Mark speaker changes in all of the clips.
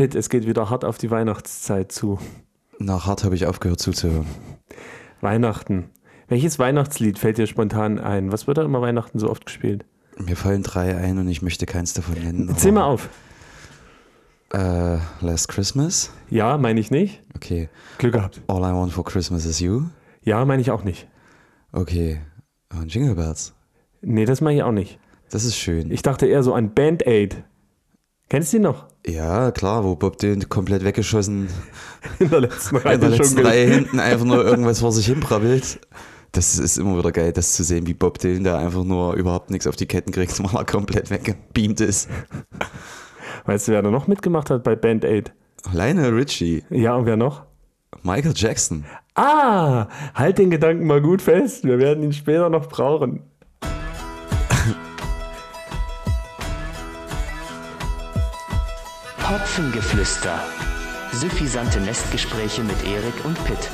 Speaker 1: Pitt, es geht wieder hart auf die Weihnachtszeit zu.
Speaker 2: Nach hart habe ich aufgehört zuzuhören.
Speaker 1: Weihnachten. Welches Weihnachtslied fällt dir spontan ein? Was wird da immer Weihnachten so oft gespielt?
Speaker 2: Mir fallen drei ein und ich möchte keins davon nennen.
Speaker 1: Zähl mal auf.
Speaker 2: Äh, Last Christmas?
Speaker 1: Ja, meine ich nicht.
Speaker 2: Okay.
Speaker 1: Glück gehabt.
Speaker 2: All I Want for Christmas is You?
Speaker 1: Ja, meine ich auch nicht.
Speaker 2: Okay. Und Jingle Bells?
Speaker 1: Nee, das meine ich auch nicht.
Speaker 2: Das ist schön.
Speaker 1: Ich dachte eher so an Band Aid. Kennst du die noch?
Speaker 2: Ja, klar, wo Bob Dylan komplett weggeschossen
Speaker 1: In der letzten Reihe
Speaker 2: in der letzten Reihe hinten einfach nur irgendwas vor sich hin brabbelt. Das ist immer wieder geil, das zu sehen, wie Bob Dylan da einfach nur überhaupt nichts auf die Ketten kriegt, weil er komplett weggebeamt ist.
Speaker 1: Weißt du, wer da noch mitgemacht hat bei Band Aid?
Speaker 2: Lionel Richie,
Speaker 1: Ja, und wer noch?
Speaker 2: Michael Jackson.
Speaker 1: Ah, halt den Gedanken mal gut fest. Wir werden ihn später noch brauchen.
Speaker 3: Hopfengeflüster. Suffisante Nestgespräche mit Erik und Pitt.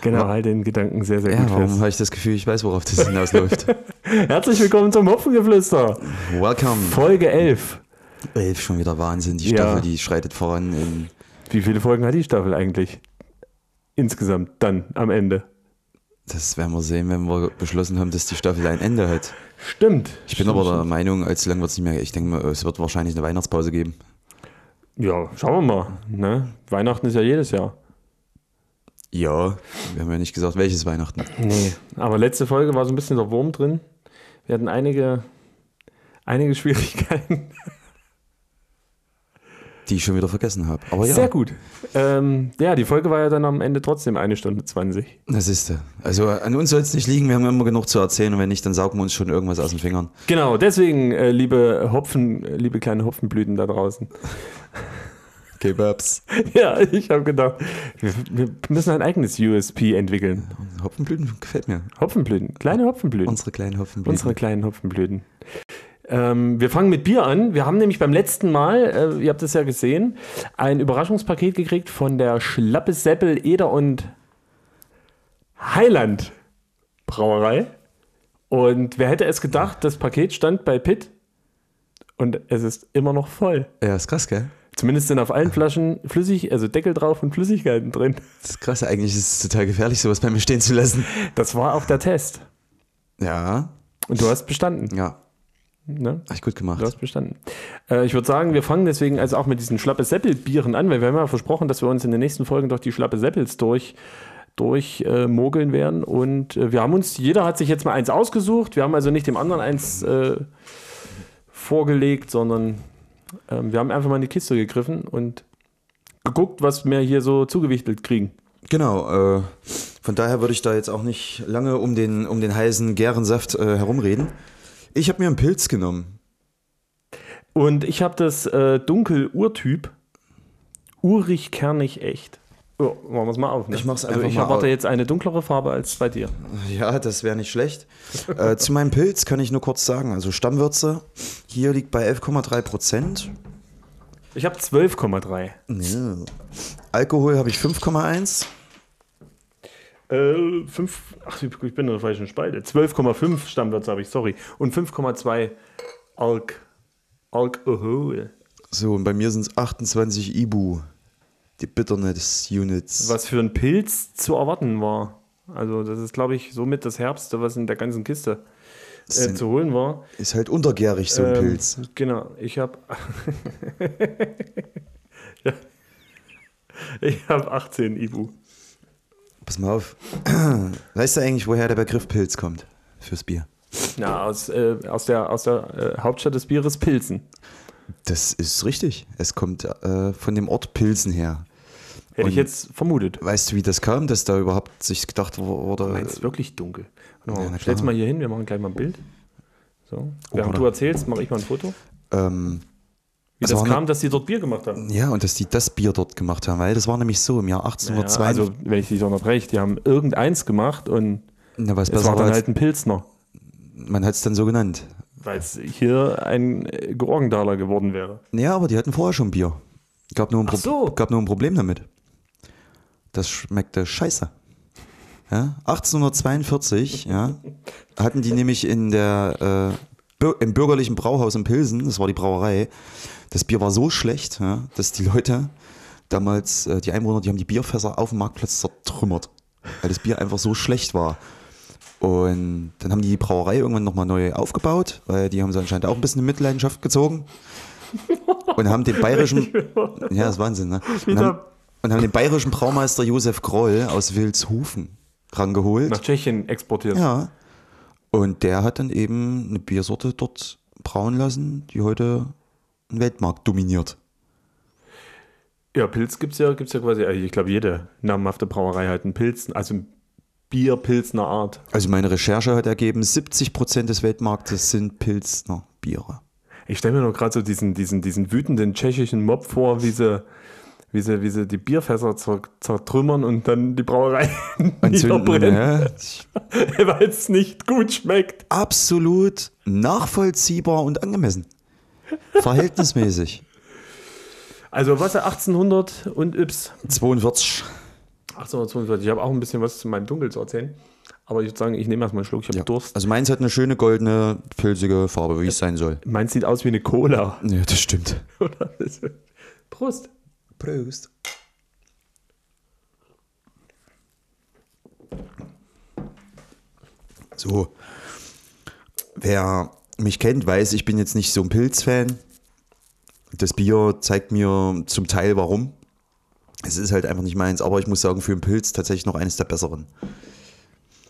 Speaker 1: Genau, halt den Gedanken sehr, sehr
Speaker 2: Ja,
Speaker 1: gut
Speaker 2: warum habe ich das Gefühl, ich weiß, worauf das hinausläuft?
Speaker 1: Herzlich willkommen zum Hopfengeflüster.
Speaker 2: Welcome.
Speaker 1: Folge 11.
Speaker 2: Elf, schon wieder Wahnsinn. Die
Speaker 1: Ja.
Speaker 2: Staffel, die schreitet voran. In,
Speaker 1: Wie viele Folgen hat die Staffel eigentlich? Insgesamt dann am Ende.
Speaker 2: Das werden wir sehen, wenn wir beschlossen haben, dass die Staffel ein Ende hat.
Speaker 1: Stimmt.
Speaker 2: Ich bin aber der Meinung, allzu lang wird es nicht mehr. Ich denke mal, es wird wahrscheinlich eine Weihnachtspause geben.
Speaker 1: Ja, schauen wir mal. Ne? Weihnachten ist ja jedes Jahr.
Speaker 2: Ja, wir haben ja nicht gesagt, welches Weihnachten.
Speaker 1: Nee, aber letzte Folge war so ein bisschen der Wurm drin. Wir hatten einige, einige Schwierigkeiten.
Speaker 2: Die ich schon wieder vergessen habe. Aber ja,
Speaker 1: Sehr gut. Ähm, ja, die Folge war ja dann am Ende trotzdem eine Stunde 20.
Speaker 2: das ist. Also an uns soll es nicht liegen, wir haben immer genug zu erzählen und wenn nicht, dann saugen wir uns schon irgendwas aus den Fingern.
Speaker 1: Genau, deswegen, äh, liebe Hopfen, äh, liebe kleine Hopfenblüten da draußen.
Speaker 2: Kebabs.
Speaker 1: ja, ich habe gedacht, wir, wir müssen ein eigenes USP entwickeln.
Speaker 2: Hopfenblüten gefällt mir.
Speaker 1: Hopfenblüten, kleine Hopfenblüten.
Speaker 2: Unsere kleinen Hopfenblüten.
Speaker 1: Unsere kleinen Hopfenblüten. Ähm, wir fangen mit Bier an. Wir haben nämlich beim letzten Mal, äh, ihr habt es ja gesehen, ein Überraschungspaket gekriegt von der Schlappe Seppel, Eder und Heiland Brauerei. Und wer hätte es gedacht, das Paket stand bei Pitt und es ist immer noch voll.
Speaker 2: ja, ist krass, gell?
Speaker 1: Zumindest sind auf allen Flaschen flüssig, also Deckel drauf und Flüssigkeiten drin.
Speaker 2: Das ist krass, eigentlich ist es total gefährlich, sowas bei mir stehen zu lassen.
Speaker 1: Das war auch der Test.
Speaker 2: Ja,
Speaker 1: Und du hast bestanden.
Speaker 2: ja,
Speaker 1: Ne?
Speaker 2: hab ich gut gemacht.
Speaker 1: Du hast bestanden. Äh, ich würde sagen, wir fangen deswegen also auch mit diesen Schlappe Seppel-Bieren an, weil wir haben ja versprochen, dass wir uns in den nächsten Folgen durch die Schlappe Seppels durch, durch äh, mogeln werden. Und äh, wir haben uns, jeder hat sich jetzt mal eins ausgesucht. Wir haben also nicht dem anderen eins äh, vorgelegt, sondern ähm, wir haben einfach mal in die Kiste gegriffen und geguckt, was wir hier so zugewichtelt kriegen.
Speaker 2: Genau, äh, von daher würde ich da jetzt auch nicht lange um den, um den heißen Gärensaft äh, herumreden. Ich habe mir einen Pilz genommen.
Speaker 1: Und ich habe das äh, Dunkel-Urtyp. Urig, kernig, echt. Oh, machen wir es mal auf. Ne?
Speaker 2: Ich mach's
Speaker 1: also
Speaker 2: einfach
Speaker 1: ich
Speaker 2: mal
Speaker 1: erwarte
Speaker 2: auf.
Speaker 1: jetzt eine dunklere Farbe als bei dir.
Speaker 2: Ja, das wäre nicht schlecht. äh, zu meinem Pilz kann ich nur kurz sagen, also Stammwürze, hier liegt bei 11,3 Prozent.
Speaker 1: Ich habe 12,3.
Speaker 2: Ja. Alkohol habe ich 5,1.
Speaker 1: Äh, 5, ach, ich bin in der falschen Spalte. 12,5 Stammwürze habe ich, sorry. Und 5,2 Alk. Alkohol.
Speaker 2: So, und bei mir sind es 28 Ibu. Die Bitterness-Units.
Speaker 1: Was für ein Pilz zu erwarten war. Also, das ist, glaube ich, somit das Herbste, was in der ganzen Kiste äh, zu holen war.
Speaker 2: Ist halt untergärig, so ein
Speaker 1: Ähm,
Speaker 2: Pilz.
Speaker 1: Genau, ich habe. ja. Ich habe 18 Ibu.
Speaker 2: Pass mal auf. Weißt du eigentlich, woher der Begriff Pilz kommt? Fürs Bier.
Speaker 1: Ja, aus, äh, aus der, aus der äh, Hauptstadt des Bieres Pilzen.
Speaker 2: Das ist richtig. Es kommt äh, von dem Ort Pilsen her.
Speaker 1: Hätte
Speaker 2: Und-
Speaker 1: ich jetzt vermutet.
Speaker 2: Weißt du, wie das kam, dass da überhaupt sich gedacht wurde?
Speaker 1: Meinst du wirklich dunkel? Warte
Speaker 2: Ja,
Speaker 1: mal,
Speaker 2: na
Speaker 1: stell's mal hier hin, wir machen gleich mal ein Bild. So. Während
Speaker 2: oder-
Speaker 1: du erzählst, mache ich mal ein Foto.
Speaker 2: Ähm,
Speaker 1: Wie
Speaker 2: Es
Speaker 1: das
Speaker 2: war
Speaker 1: kam,
Speaker 2: eine-
Speaker 1: dass die dort Bier gemacht haben.
Speaker 2: ja, und dass die das Bier dort gemacht haben, weil das war nämlich so im Jahr
Speaker 1: Ja,
Speaker 2: 1802.
Speaker 1: also, wenn ich dich unterbreche, die haben irgendeins gemacht und
Speaker 2: ja, was
Speaker 1: es war dann halt ein Pilsner.
Speaker 2: man hat es dann so genannt.
Speaker 1: Weil es hier ein äh, Georgendaler geworden wäre.
Speaker 2: Ja, aber die hatten vorher schon Bier. Gab nur ein, Pro
Speaker 1: so.
Speaker 2: gab nur ein Problem damit. Das schmeckte scheiße. Ja, 1842, ja, hatten die nämlich in der, äh, im bürgerlichen Brauhaus in Pilsen, das war die Brauerei, das Bier war so schlecht, ja, dass die Leute damals, äh, die Einwohner, die haben die Bierfässer auf dem Marktplatz zertrümmert, weil das Bier einfach so schlecht war. Und dann haben die die Brauerei irgendwann nochmal neu aufgebaut, weil die haben sie anscheinend auch ein bisschen in Mitleidenschaft gezogen. Und haben den bayerischen, ja, das ist Wahnsinn, ne? Und haben, und haben den bayerischen Braumeister Josef Groll aus Wilshufen rangeholt.
Speaker 1: Nach Tschechien exportiert.
Speaker 2: Ja. Und der hat dann eben eine Biersorte dort brauen lassen, die heute den Weltmarkt dominiert.
Speaker 1: Ja, Pilz gibt es ja, gibt's ja quasi, also ich glaube, jede namhafte Brauerei hat einen Pilz, also ein Bier Pilzner Art.
Speaker 2: Also meine Recherche hat ergeben, 70% des Weltmarktes sind Pilsner Biere.
Speaker 1: Ich stelle mir nur gerade so diesen, diesen, diesen wütenden tschechischen Mob vor, wie sie, wie sie, wie sie die Bierfässer zer, zertrümmern und dann die Brauerei niederbrennen,
Speaker 2: ja.
Speaker 1: weil es nicht gut schmeckt.
Speaker 2: Absolut nachvollziehbar und angemessen. Verhältnismäßig.
Speaker 1: Also was 1800 und Yps.
Speaker 2: 42.
Speaker 1: 1842. Ich habe auch ein bisschen was zu meinem Dunkel zu erzählen. Aber ich würde sagen, ich nehme erstmal einen Schluck, ich habe
Speaker 2: Ja.
Speaker 1: Durst.
Speaker 2: Also meins hat eine schöne goldene, pilzige Farbe, wie es sein soll.
Speaker 1: Meins sieht aus wie eine Cola.
Speaker 2: Ja, das stimmt.
Speaker 1: Prost.
Speaker 2: Prost. So. Wer mich kennt, weiß, ich bin jetzt nicht so ein Pilzfan. Das Bier zeigt mir zum Teil warum. Es ist halt einfach nicht meins, aber ich muss sagen, für einen Pilz tatsächlich noch eines der besseren.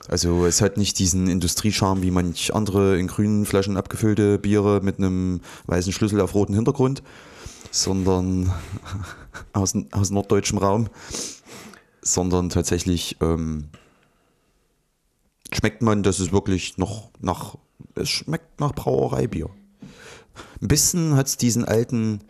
Speaker 2: Also es hat nicht diesen Industriescharme wie manch andere in grünen Flaschen abgefüllte Biere mit einem weißen Schlüssel auf rotem Hintergrund, sondern aus, aus norddeutschem Raum, sondern tatsächlich ähm, schmeckt man, dass es wirklich noch nach, es schmeckt nach Brauereibier. Ein bisschen hat es diesen alten,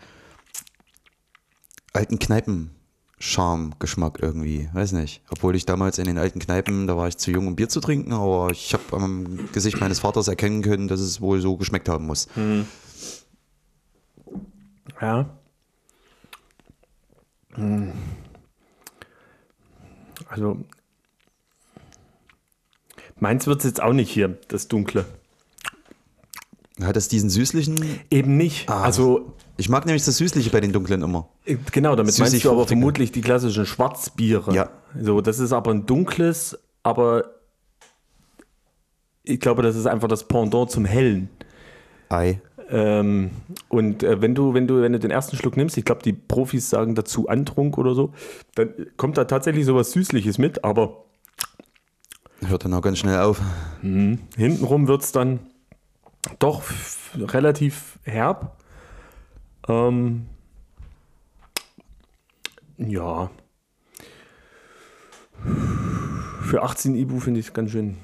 Speaker 2: alten Kneipen-Charme-Geschmack irgendwie, weiß nicht. Obwohl ich damals in den alten Kneipen, da war ich zu jung, um Bier zu trinken, aber ich habe am Gesicht meines Vaters erkennen können, dass es wohl so geschmeckt haben muss.
Speaker 1: Ja. Hm. Also, meins wird es jetzt auch nicht hier, das Dunkle.
Speaker 2: Hat das diesen süßlichen?
Speaker 1: Eben nicht.
Speaker 2: Ah.
Speaker 1: Also,
Speaker 2: Ich mag nämlich das Süßliche bei den dunklen immer.
Speaker 1: äh, genau, damit meinst du aber vermutlich die klassischen Schwarzbiere.
Speaker 2: Ja.
Speaker 1: So, das ist aber ein dunkles, aber ich glaube, das ist einfach das Pendant zum Hellen.
Speaker 2: Ei.
Speaker 1: Ähm, und äh, wenn du, wenn du, wenn du den ersten Schluck nimmst, ich glaube, die Profis sagen dazu Antrunk oder so, dann kommt da tatsächlich sowas Süßliches mit, aber
Speaker 2: Hört dann auch ganz schnell auf.
Speaker 1: hintenrum wird es dann doch relativ herb. Ähm, ja. Für 18 Ibu finde ich es ganz schön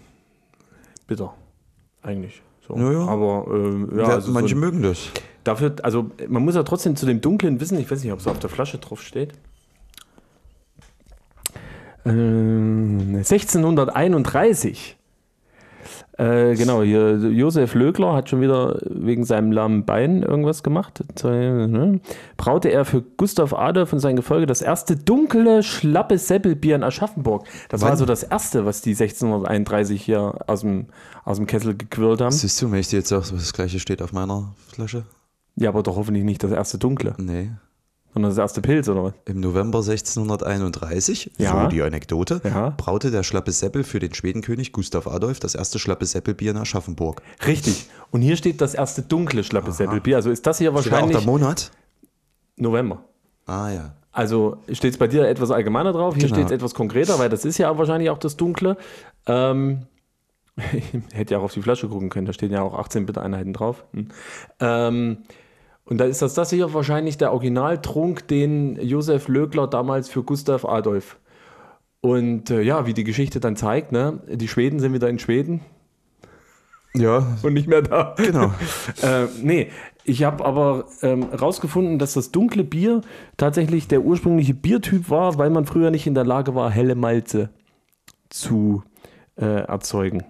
Speaker 1: bitter. Eigentlich. So.
Speaker 2: Ja, ja.
Speaker 1: Aber äh, ja, also so
Speaker 2: manche
Speaker 1: ein-
Speaker 2: mögen das.
Speaker 1: Dafür, also man muss ja trotzdem zu dem Dunklen wissen, ich weiß nicht, ob es auf der Flasche drauf steht. Ähm, 1631. Äh, genau, hier Josef Lögler hat schon wieder wegen seinem lahmen Bein irgendwas gemacht. Ne? Braute er für Gustav Adolf und sein Gefolge das erste dunkle, schlappe Seppelbier in Aschaffenburg. Das war
Speaker 2: Wann?
Speaker 1: so das erste, was die 1631 hier aus dem, aus dem Kessel gequirlt haben.
Speaker 2: Siehst du, wenn ich dir jetzt sage, das gleiche steht auf meiner Flasche?
Speaker 1: Ja, aber doch hoffentlich nicht das erste dunkle,
Speaker 2: Nee.
Speaker 1: Sondern das erste Pilz oder was?
Speaker 2: Im November 1631,
Speaker 1: Ja.
Speaker 2: so die Anekdote,
Speaker 1: Ja.
Speaker 2: braute der Schlappe Seppel für den Schwedenkönig Gustav Adolf das erste Schlappe Seppelbier in Aschaffenburg.
Speaker 1: Richtig. Und hier steht das erste dunkle Schlappe Seppelbier. Also ist das hier
Speaker 2: Steht da auch
Speaker 1: wahrscheinlich
Speaker 2: der Monat?
Speaker 1: November.
Speaker 2: Ah ja.
Speaker 1: Also steht es bei dir etwas allgemeiner drauf, hier
Speaker 2: Genau.
Speaker 1: steht es etwas konkreter, weil das ist ja wahrscheinlich auch das Dunkle. Ähm, hätte ja auch auf die Flasche gucken können, da stehen ja auch 18 Bit-Einheiten drauf. Hm. Ähm, und da ist das, das hier wahrscheinlich der Originaltrunk, den Josef Lögler damals für Gustav Adolf. Und äh, ja, wie die Geschichte dann zeigt, ne, die Schweden sind wieder in Schweden
Speaker 2: Ja,
Speaker 1: und nicht mehr da.
Speaker 2: genau.
Speaker 1: Äh, nee, ich habe aber ähm, rausgefunden, dass das dunkle Bier tatsächlich der ursprüngliche Biertyp war, weil man früher nicht in der Lage war, helle Malze zu äh, erzeugen.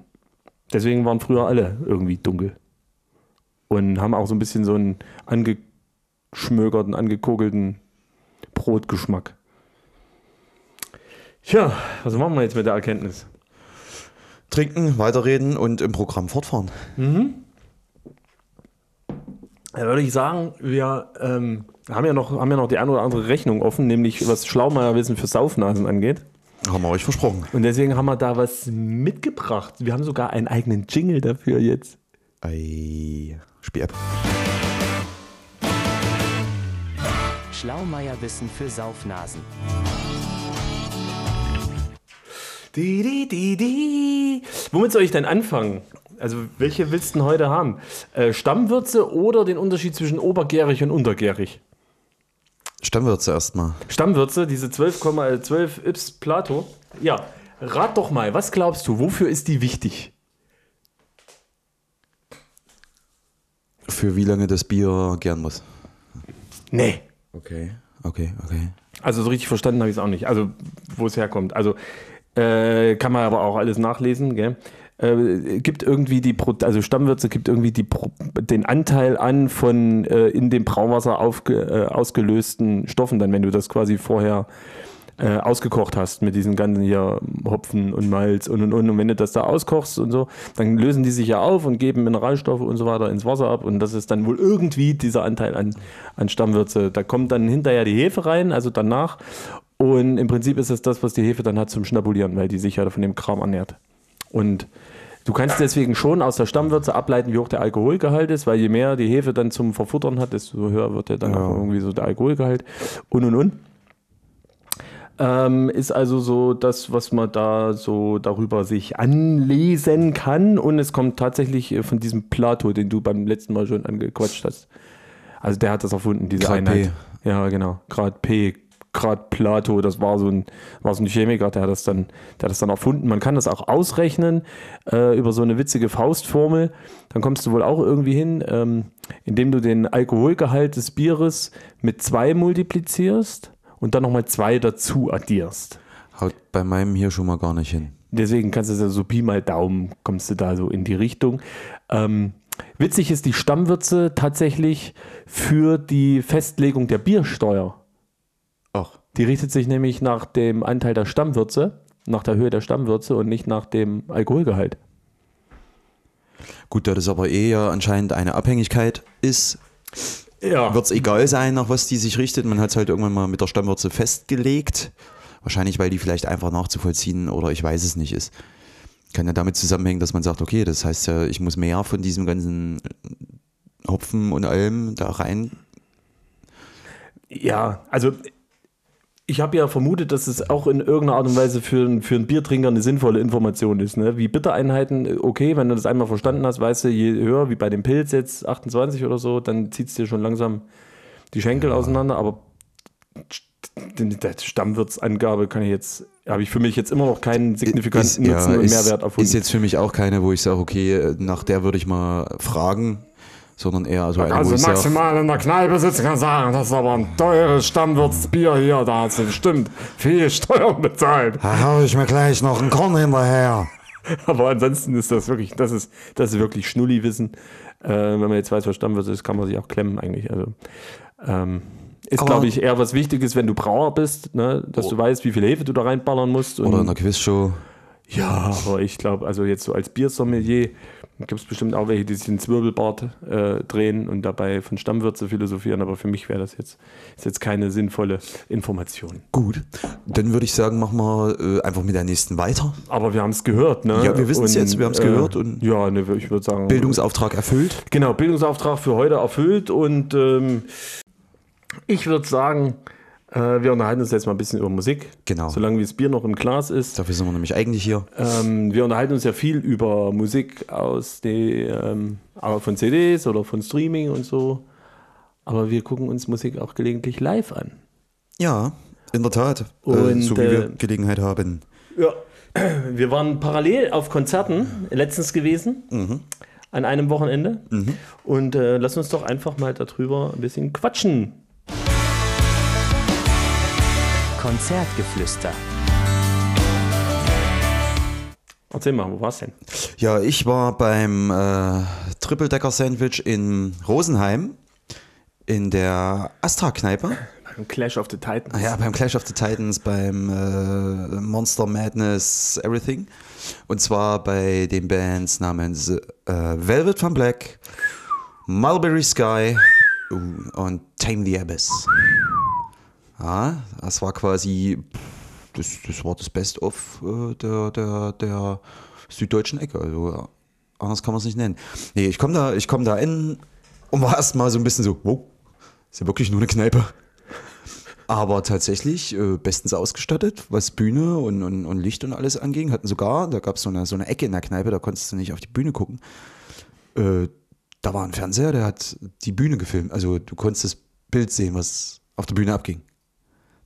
Speaker 1: Deswegen waren früher alle irgendwie dunkel. Und haben auch so ein bisschen so einen angeschmögerten, angekogelten Brotgeschmack. Tja, was machen wir jetzt mit der Erkenntnis?
Speaker 2: trinken, weiterreden und im Programm fortfahren.
Speaker 1: Da würde ich sagen, wir ähm, haben, ja noch, haben ja noch die eine oder andere Rechnung offen, nämlich was Schlaumeierwissen für Saufnasen angeht.
Speaker 2: Haben wir euch versprochen.
Speaker 1: Und deswegen haben wir da was mitgebracht. Wir haben sogar einen eigenen Jingle dafür jetzt.
Speaker 2: Ei, Spiel ab.
Speaker 3: Schlaumeierwissen für Saufnasen.
Speaker 1: Die, die, die, die. Womit soll ich denn anfangen? Also, welche willst du denn heute haben? Äh, Stammwürze oder den Unterschied zwischen obergärig und untergärig?
Speaker 2: Stammwürze erstmal.
Speaker 1: Stammwürze, diese 12,12 Ips Plato. Ja, rat doch mal, was glaubst du, wofür ist die wichtig?
Speaker 2: Für wie lange das Bier gern muss.
Speaker 1: Nee.
Speaker 2: Okay, okay, okay.
Speaker 1: Also so richtig verstanden habe ich es auch nicht. Also wo es herkommt. Also äh, kann man aber auch alles nachlesen. Gell? Äh, gibt irgendwie die Pro also Stammwürze gibt irgendwie die Pro den Anteil an von äh, in dem Brauwasser äh, ausgelösten Stoffen, dann wenn du das quasi vorher äh, ausgekocht hast mit diesen ganzen hier Hopfen und Malz und und und und wenn du das da auskochst und so, dann lösen die sich ja auf und geben Mineralstoffe und so weiter ins Wasser ab und das ist dann wohl irgendwie dieser Anteil an, an Stammwürze. Da kommt dann hinterher die Hefe rein, also danach und im Prinzip ist es das, was die Hefe dann hat zum Schnabulieren, weil die sich ja von dem Kram ernährt. Und du kannst deswegen schon aus der Stammwürze ableiten, wie hoch der Alkoholgehalt ist, weil je mehr die Hefe dann zum Verfuttern hat, desto höher wird ja dann
Speaker 2: Ja.
Speaker 1: auch irgendwie so der Alkoholgehalt und und und. Ähm, ist also so das, was man da so darüber sich anlesen kann. Und es kommt tatsächlich äh, von diesem Plato, den du beim letzten Mal schon angequatscht hast. Also der hat das erfunden, diese
Speaker 2: Grad
Speaker 1: Einheit.
Speaker 2: P.
Speaker 1: Ja, genau. Grad P, Grad Plato, das war so ein, war so ein Chemiker, der hat das dann, der hat das dann erfunden. Man kann das auch ausrechnen äh, über so eine witzige Faustformel. Dann kommst du wohl auch irgendwie hin, ähm, indem du den Alkoholgehalt des Bieres mit zwei multiplizierst und dann nochmal zwei dazu addierst.
Speaker 2: Haut bei meinem hier schon mal gar nicht hin.
Speaker 1: Deswegen kannst du so Pi mal Daumen, kommst du da so in die Richtung. Ähm, witzig ist die Stammwürze tatsächlich für die Festlegung der Biersteuer.
Speaker 2: Ach,
Speaker 1: Die richtet sich nämlich nach dem Anteil der Stammwürze, nach der Höhe der Stammwürze und nicht nach dem Alkoholgehalt.
Speaker 2: gut, da das aber eh ja anscheinend eine Abhängigkeit ist,
Speaker 1: Ja.
Speaker 2: wird es egal sein, nach was die sich richtet. Man hat es halt irgendwann mal mit der Stammwürze festgelegt. Wahrscheinlich, weil die vielleicht einfach nachzuvollziehen oder ich weiß es nicht ist. Kann ja damit zusammenhängen, dass man sagt, okay, das heißt ja, ich muss mehr von diesem ganzen Hopfen und allem da rein.
Speaker 1: Ja, also ich habe ja vermutet, dass es auch in irgendeiner Art und Weise für, einen- für einen Biertrinker eine sinnvolle Information ist. Ne? Wie Bittereinheiten, okay, wenn du das einmal verstanden hast, weißt du, je höher, wie bei dem Pilz jetzt 28 oder so, dann zieht es dir schon langsam die Schenkel auseinander, aber die Stammwürzangabe kann ich jetzt, habe ich für mich jetzt immer noch keinen signifikanten Nutzen und
Speaker 2: ist,
Speaker 1: Mehrwert erfunden.
Speaker 2: Ist jetzt für mich auch keine, wo ich sage, okay, nach der würde ich mal fragen, sondern eher so eine,
Speaker 4: Also maximal in der Kneipe sitzen kann sagen, das ist aber ein teures Stammwürzbier hier, da hast du bestimmt viel Steuern bezahlt.
Speaker 2: da hau ich mir gleich noch einen Korn hinterher.
Speaker 1: Aber ansonsten ist das wirklich, das ist, das ist wirklich Schnulli-Wissen. Äh, wenn man jetzt weiß, was Stammwirt ist, kann man sich auch klemmen eigentlich. Also ähm, ist, glaube ich, eher was Wichtiges, wenn du Brauer bist, ne? dass du weißt, wie viel Hefe du da reinballern musst. Und,
Speaker 2: Oder in der Quizshow.
Speaker 1: Ja, aber ich glaube, also jetzt so als Biersommelier gibt es bestimmt auch welche, die sich den Zwirbelbart äh, drehen und dabei von Stammwürze philosophieren. Aber für mich wäre das jetzt, ist jetzt keine sinnvolle Information.
Speaker 2: Gut, dann würde ich sagen, machen wir äh, einfach mit der nächsten weiter.
Speaker 1: Aber wir haben es gehört, ne?
Speaker 2: Ja, wir wissen's
Speaker 1: Und,
Speaker 2: jetzt, wir haben's gehört und-
Speaker 1: ja, ne, ich würde sagen.
Speaker 2: Bildungsauftrag erfüllt.
Speaker 1: Genau, Bildungsauftrag für heute erfüllt und ähm, ich würde sagen, äh, wir unterhalten uns jetzt mal ein bisschen über Musik.
Speaker 2: Genau.
Speaker 1: Solange wie das Bier noch im Glas ist.
Speaker 2: Dafür sind wir nämlich eigentlich hier.
Speaker 1: Ähm, wir unterhalten uns ja viel über Musik aus den, ähm, von CDs oder von Streaming und so. Aber wir gucken uns Musik auch gelegentlich live an.
Speaker 2: Ja, in der Tat. äh,
Speaker 1: Und,
Speaker 2: so wie wir
Speaker 1: äh,
Speaker 2: Gelegenheit haben.
Speaker 1: Ja, wir waren parallel auf Konzerten letztens gewesen, an einem Wochenende. Und äh, lass uns doch einfach mal darüber ein bisschen quatschen.
Speaker 3: Konzertgeflüster.
Speaker 1: Erzähl mal, wo war's denn?
Speaker 2: Ja, ich war beim äh, Triple-Decker-Sandwich in Rosenheim in der Astra-Kneipe.
Speaker 1: Clash of the Titans.
Speaker 2: Ja, beim Clash of the Titans, beim äh, Monster Madness Everything. Und zwar bei den Bands namens äh, Velvet von Black, Mulberry Sky uh, und Tame the Abyss. Ja, das war quasi, das, das war das Best-of äh, der, der, der süddeutschen Ecke. Also anders kann man es nicht nennen. Nee, ich komme da, ich komm da in und war erstmal so ein bisschen so, wow, ist ja wirklich nur eine Kneipe. Aber tatsächlich äh, bestens ausgestattet, was Bühne und, und, und Licht und alles anging. Hatten sogar, da gab es so eine, so eine Ecke in der Kneipe, da konntest du nicht auf die Bühne gucken. Äh, da war ein Fernseher, der hat die Bühne gefilmt. Also du konntest das Bild sehen, was auf der Bühne abging.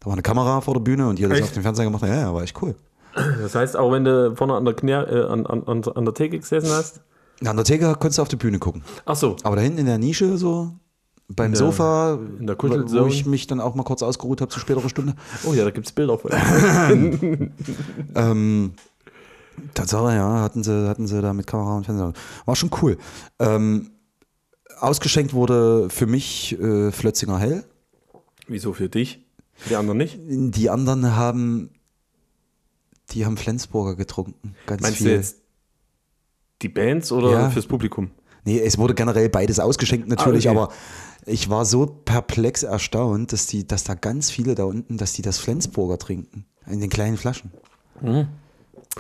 Speaker 2: Da war eine Kamera vor der Bühne und die hat das auf dem Fernseher gemacht. Ja, ja, war echt cool.
Speaker 1: Das heißt, auch wenn du vorne an der, Knär, äh, an, an, an der Theke gesessen hast.
Speaker 2: An der Theke konntest du auf die Bühne gucken.
Speaker 1: Ach so.
Speaker 2: Aber da hinten in der Nische so, beim
Speaker 1: der-
Speaker 2: Sofa, wo ich mich dann auch mal kurz ausgeruht habe zu späterer Stunde.
Speaker 1: Oh ja, da gibt es Bilder von.
Speaker 2: Ähm, Tatsache, ja, hatten sie, hatten sie da mit Kamera und Fernseher. War schon cool. Ähm, ausgeschenkt wurde für mich äh, Flötzinger Hell.
Speaker 1: Wieso für dich? Die anderen nicht?
Speaker 2: Die anderen haben, die haben Flensburger getrunken. Ganz
Speaker 1: Meinst
Speaker 2: viel.
Speaker 1: du jetzt die Bands oder
Speaker 2: Ja.
Speaker 1: fürs Publikum?
Speaker 2: Nee, es wurde generell beides ausgeschenkt natürlich,
Speaker 1: Ah, okay.
Speaker 2: aber ich war so perplex erstaunt, dass die, dass da ganz viele da unten, dass die das Flensburger trinken. In den kleinen Flaschen. Wo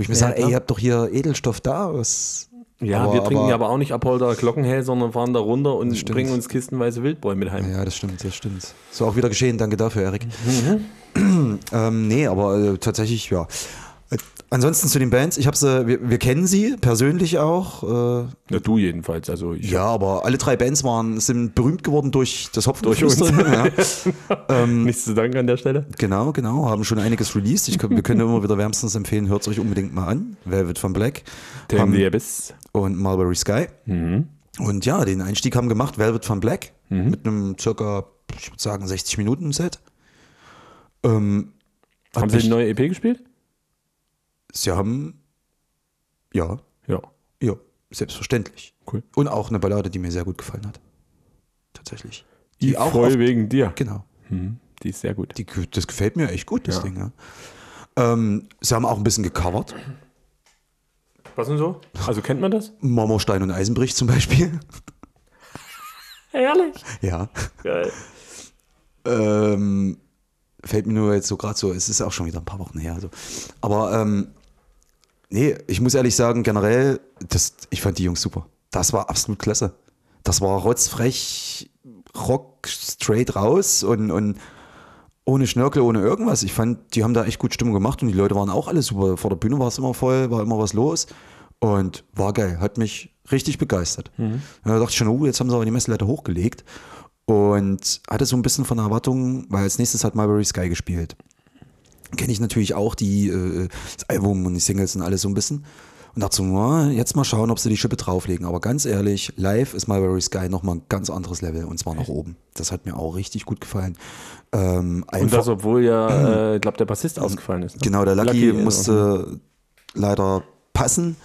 Speaker 2: ich mir
Speaker 1: Ja,
Speaker 2: sage, ey, ihr habt doch hier Edelstoff da. Was?
Speaker 1: Ja,
Speaker 2: Aber-
Speaker 1: wir trinken
Speaker 2: aber-
Speaker 1: ja aber auch nicht Apolda Glockenhell, sondern fahren da runter und bringen uns kistenweise Wildbräu mit heim.
Speaker 2: Ja, das stimmt, das stimmt. So auch wieder geschehen, danke dafür, Erik.
Speaker 1: Mhm.
Speaker 2: ähm, nee, aber äh, tatsächlich, ja. Äh, ansonsten zu den Bands, ich habe sie, wir, wir kennen sie persönlich auch. Äh,
Speaker 1: Ja, du jedenfalls. Also ich
Speaker 2: ja, aber alle drei Bands waren, sind berühmt geworden durch das
Speaker 1: Durch uns.
Speaker 2: Ja.
Speaker 1: nichts zu danken an der Stelle.
Speaker 2: Genau, genau, haben schon einiges released. Ich, wir können immer wieder wärmstens empfehlen, hört es euch unbedingt mal an. Velvet von Black
Speaker 1: Tame
Speaker 2: Haben-
Speaker 1: the Abyss.
Speaker 2: und Mulberry Sky. Und ja, den Einstieg haben gemacht Velvet von Black mit einem circa, ich würde sagen, 60 Minuten Set. Ähm,
Speaker 1: Haben sie die neue EP gespielt?
Speaker 2: Sie haben, ja,
Speaker 1: Ja.
Speaker 2: ja, selbstverständlich.
Speaker 1: Cool.
Speaker 2: Und auch eine Ballade, die mir sehr gut gefallen hat. Tatsächlich.
Speaker 1: Die
Speaker 2: auch
Speaker 1: voll
Speaker 2: auf,
Speaker 1: wegen dir.
Speaker 2: Genau.
Speaker 1: Die ist sehr gut.
Speaker 2: Die, das gefällt mir echt gut, das
Speaker 1: Ja.
Speaker 2: Ding. Ja. Ähm, sie haben auch ein bisschen gecovert.
Speaker 1: Was denn so? Also kennt man das?
Speaker 2: Marmorstein und Eisenbrich zum Beispiel.
Speaker 1: Herrlich.
Speaker 2: ja.
Speaker 1: Geil.
Speaker 2: Ähm, fällt mir nur jetzt so gerade so, es ist auch schon wieder ein paar Wochen her. Also. Aber ähm, nee, ich muss ehrlich sagen, generell, das, ich fand die Jungs super. Das war absolut klasse. Das war rotzfrech, Rock straight raus und, und ohne Schnörkel, ohne irgendwas. Ich fand, die haben da echt gut Stimmung gemacht und die Leute waren auch alle super. Vor der Bühne war es immer voll, war immer was los und war geil. Hat mich richtig begeistert. Und da dachte ich schon, oh, jetzt haben sie aber die Messlatte hochgelegt und hatte so ein bisschen von Erwartungen, weil als nächstes hat Mulberry Sky gespielt. Kenne ich natürlich auch die, äh, das Album und die Singles und alles so ein bisschen. Und dachte so, jetzt mal schauen, ob sie die Schippe drauflegen. Aber ganz ehrlich, live ist Mulberry Sky nochmal ein ganz anderes Level und zwar nach oben. Das hat mir auch richtig gut gefallen. Ähm,
Speaker 1: Und das, obwohl ja, äh, ich glaube, der Bassist ausgefallen ist. Ne?
Speaker 2: Genau, der Lucky,
Speaker 1: äh,
Speaker 2: musste leider passen,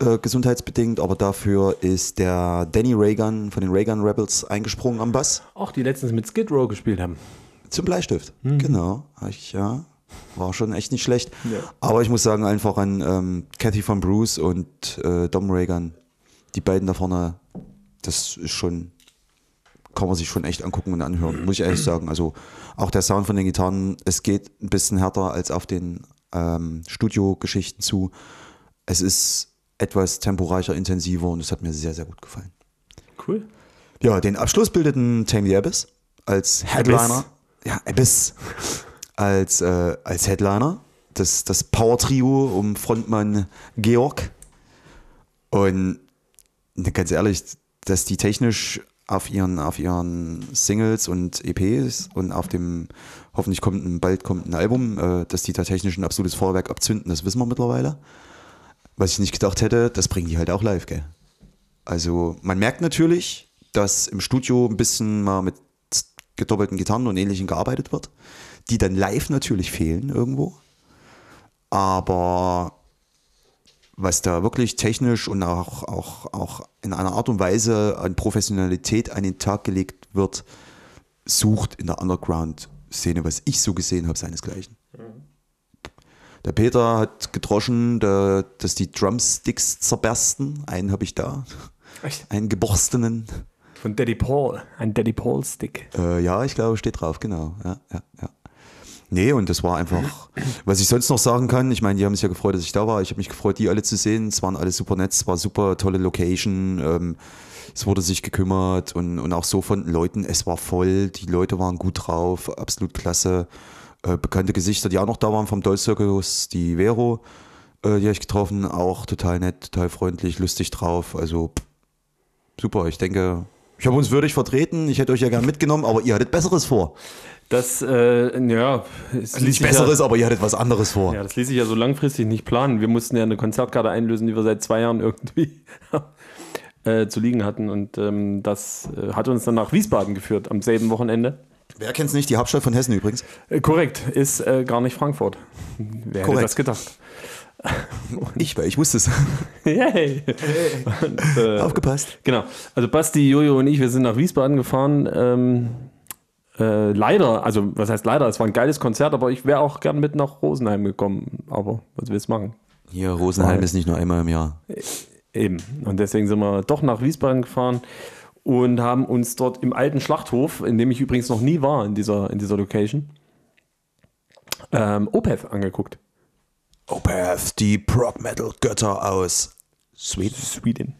Speaker 2: äh, gesundheitsbedingt, aber dafür ist der Danny Reagan von den Reagan Rebels eingesprungen am Bass
Speaker 1: Auch die letztens mit Skid Row gespielt haben.
Speaker 2: zum Bleistift. Genau, Hab ich, ja, war schon echt nicht schlecht.
Speaker 1: Ja.
Speaker 2: Aber ich muss sagen, einfach an ähm, Cathy von Bruce und äh, Dom Reagan, die beiden da vorne, das ist schon, kann man sich schon echt angucken und anhören, muss ich ehrlich sagen. Also auch der Sound von den Gitarren, es geht ein bisschen härter als auf den ähm, Studiogeschichten zu. Es ist etwas temporeicher, intensiver und es hat mir sehr, sehr gut gefallen.
Speaker 1: Cool.
Speaker 2: Ja, den Abschluss bildeten Tame the Abyss als Headliner. Ja, Abyss. Als, äh, als Headliner. Das, das Power-Trio um Frontmann Georg. Und ne, ganz ehrlich, dass die technisch auf ihren, auf ihren Singles und EPs und auf dem hoffentlich kommt ein, bald kommt ein Album, äh, dass die da technisch ein absolutes Feuerwerk abzünden, das wissen wir mittlerweile. Was ich nicht gedacht hätte, das bringen die halt auch live, gell? Also man merkt natürlich, dass im Studio ein bisschen mal mit gedoppelten Gitarren und ähnlichem gearbeitet wird, die dann live natürlich fehlen irgendwo. Aber was da wirklich technisch und auch, auch, auch in einer Art und Weise an Professionalität an den Tag gelegt wird, sucht in der Underground Szene, was ich so gesehen habe, seinesgleichen. Der Peter hat gedroschen, da, dass die Drumsticks zerbersten. Einen habe ich da.
Speaker 1: Echt?
Speaker 2: Einen geborstenen.
Speaker 1: Von Daddy Paul. Ein Daddy Paul Stick.
Speaker 2: Äh, ja, ich glaube, steht drauf, genau. Ja, ja, ja. Nee, und das war einfach, was ich sonst noch sagen kann, ich meine, die haben sich ja gefreut, dass ich da war. Ich habe mich gefreut, die alle zu sehen. Es waren alle super nett, es war super tolle Location. Ähm, es wurde sich gekümmert und, und auch so von Leuten, es war voll, die Leute waren gut drauf, absolut klasse. Äh, bekannte Gesichter, die auch noch da waren vom Doll Circus, die Vero, äh, die habe ich getroffen, auch total nett, total freundlich, lustig drauf. Also pff, super, ich denke, ich habe uns würdig vertreten, ich hätte euch ja gern mitgenommen, aber ihr hattet Besseres vor.
Speaker 1: Das, äh, ja, es
Speaker 2: Also nicht Besseres, aber ihr hattet was anderes vor.
Speaker 1: Ja, das ließ sich ja so langfristig nicht planen. Wir mussten ja eine Konzertkarte einlösen, die wir seit zwei Jahren irgendwie äh, zu liegen hatten. Und ähm, das äh, hat uns dann nach Wiesbaden geführt am selben Wochenende.
Speaker 2: Wer kennt's nicht? Die Hauptstadt von Hessen übrigens.
Speaker 1: Äh, korrekt, ist äh, gar nicht Frankfurt. Wer hätte
Speaker 2: Korrekt.
Speaker 1: das gedacht?
Speaker 2: Ich, weil ich wusste es.
Speaker 1: Yay! Und, äh,
Speaker 2: Aufgepasst.
Speaker 1: Genau. Also Basti, Jojo und ich, wir sind nach Wiesbaden gefahren. Ähm, äh, leider, also was heißt leider, es war ein geiles Konzert, aber ich wäre auch gern mit nach Rosenheim gekommen. Aber was willst du machen?
Speaker 2: Hier, Rosenheim ist nicht nur einmal im Jahr.
Speaker 1: Eben. Und deswegen sind wir doch nach Wiesbaden gefahren und haben uns dort im alten Schlachthof, in dem ich übrigens noch nie war in dieser, in dieser Location, ähm, Opeth angeguckt.
Speaker 2: Opeth, die Prog-Metal-Götter aus Sweden.
Speaker 1: Sweden.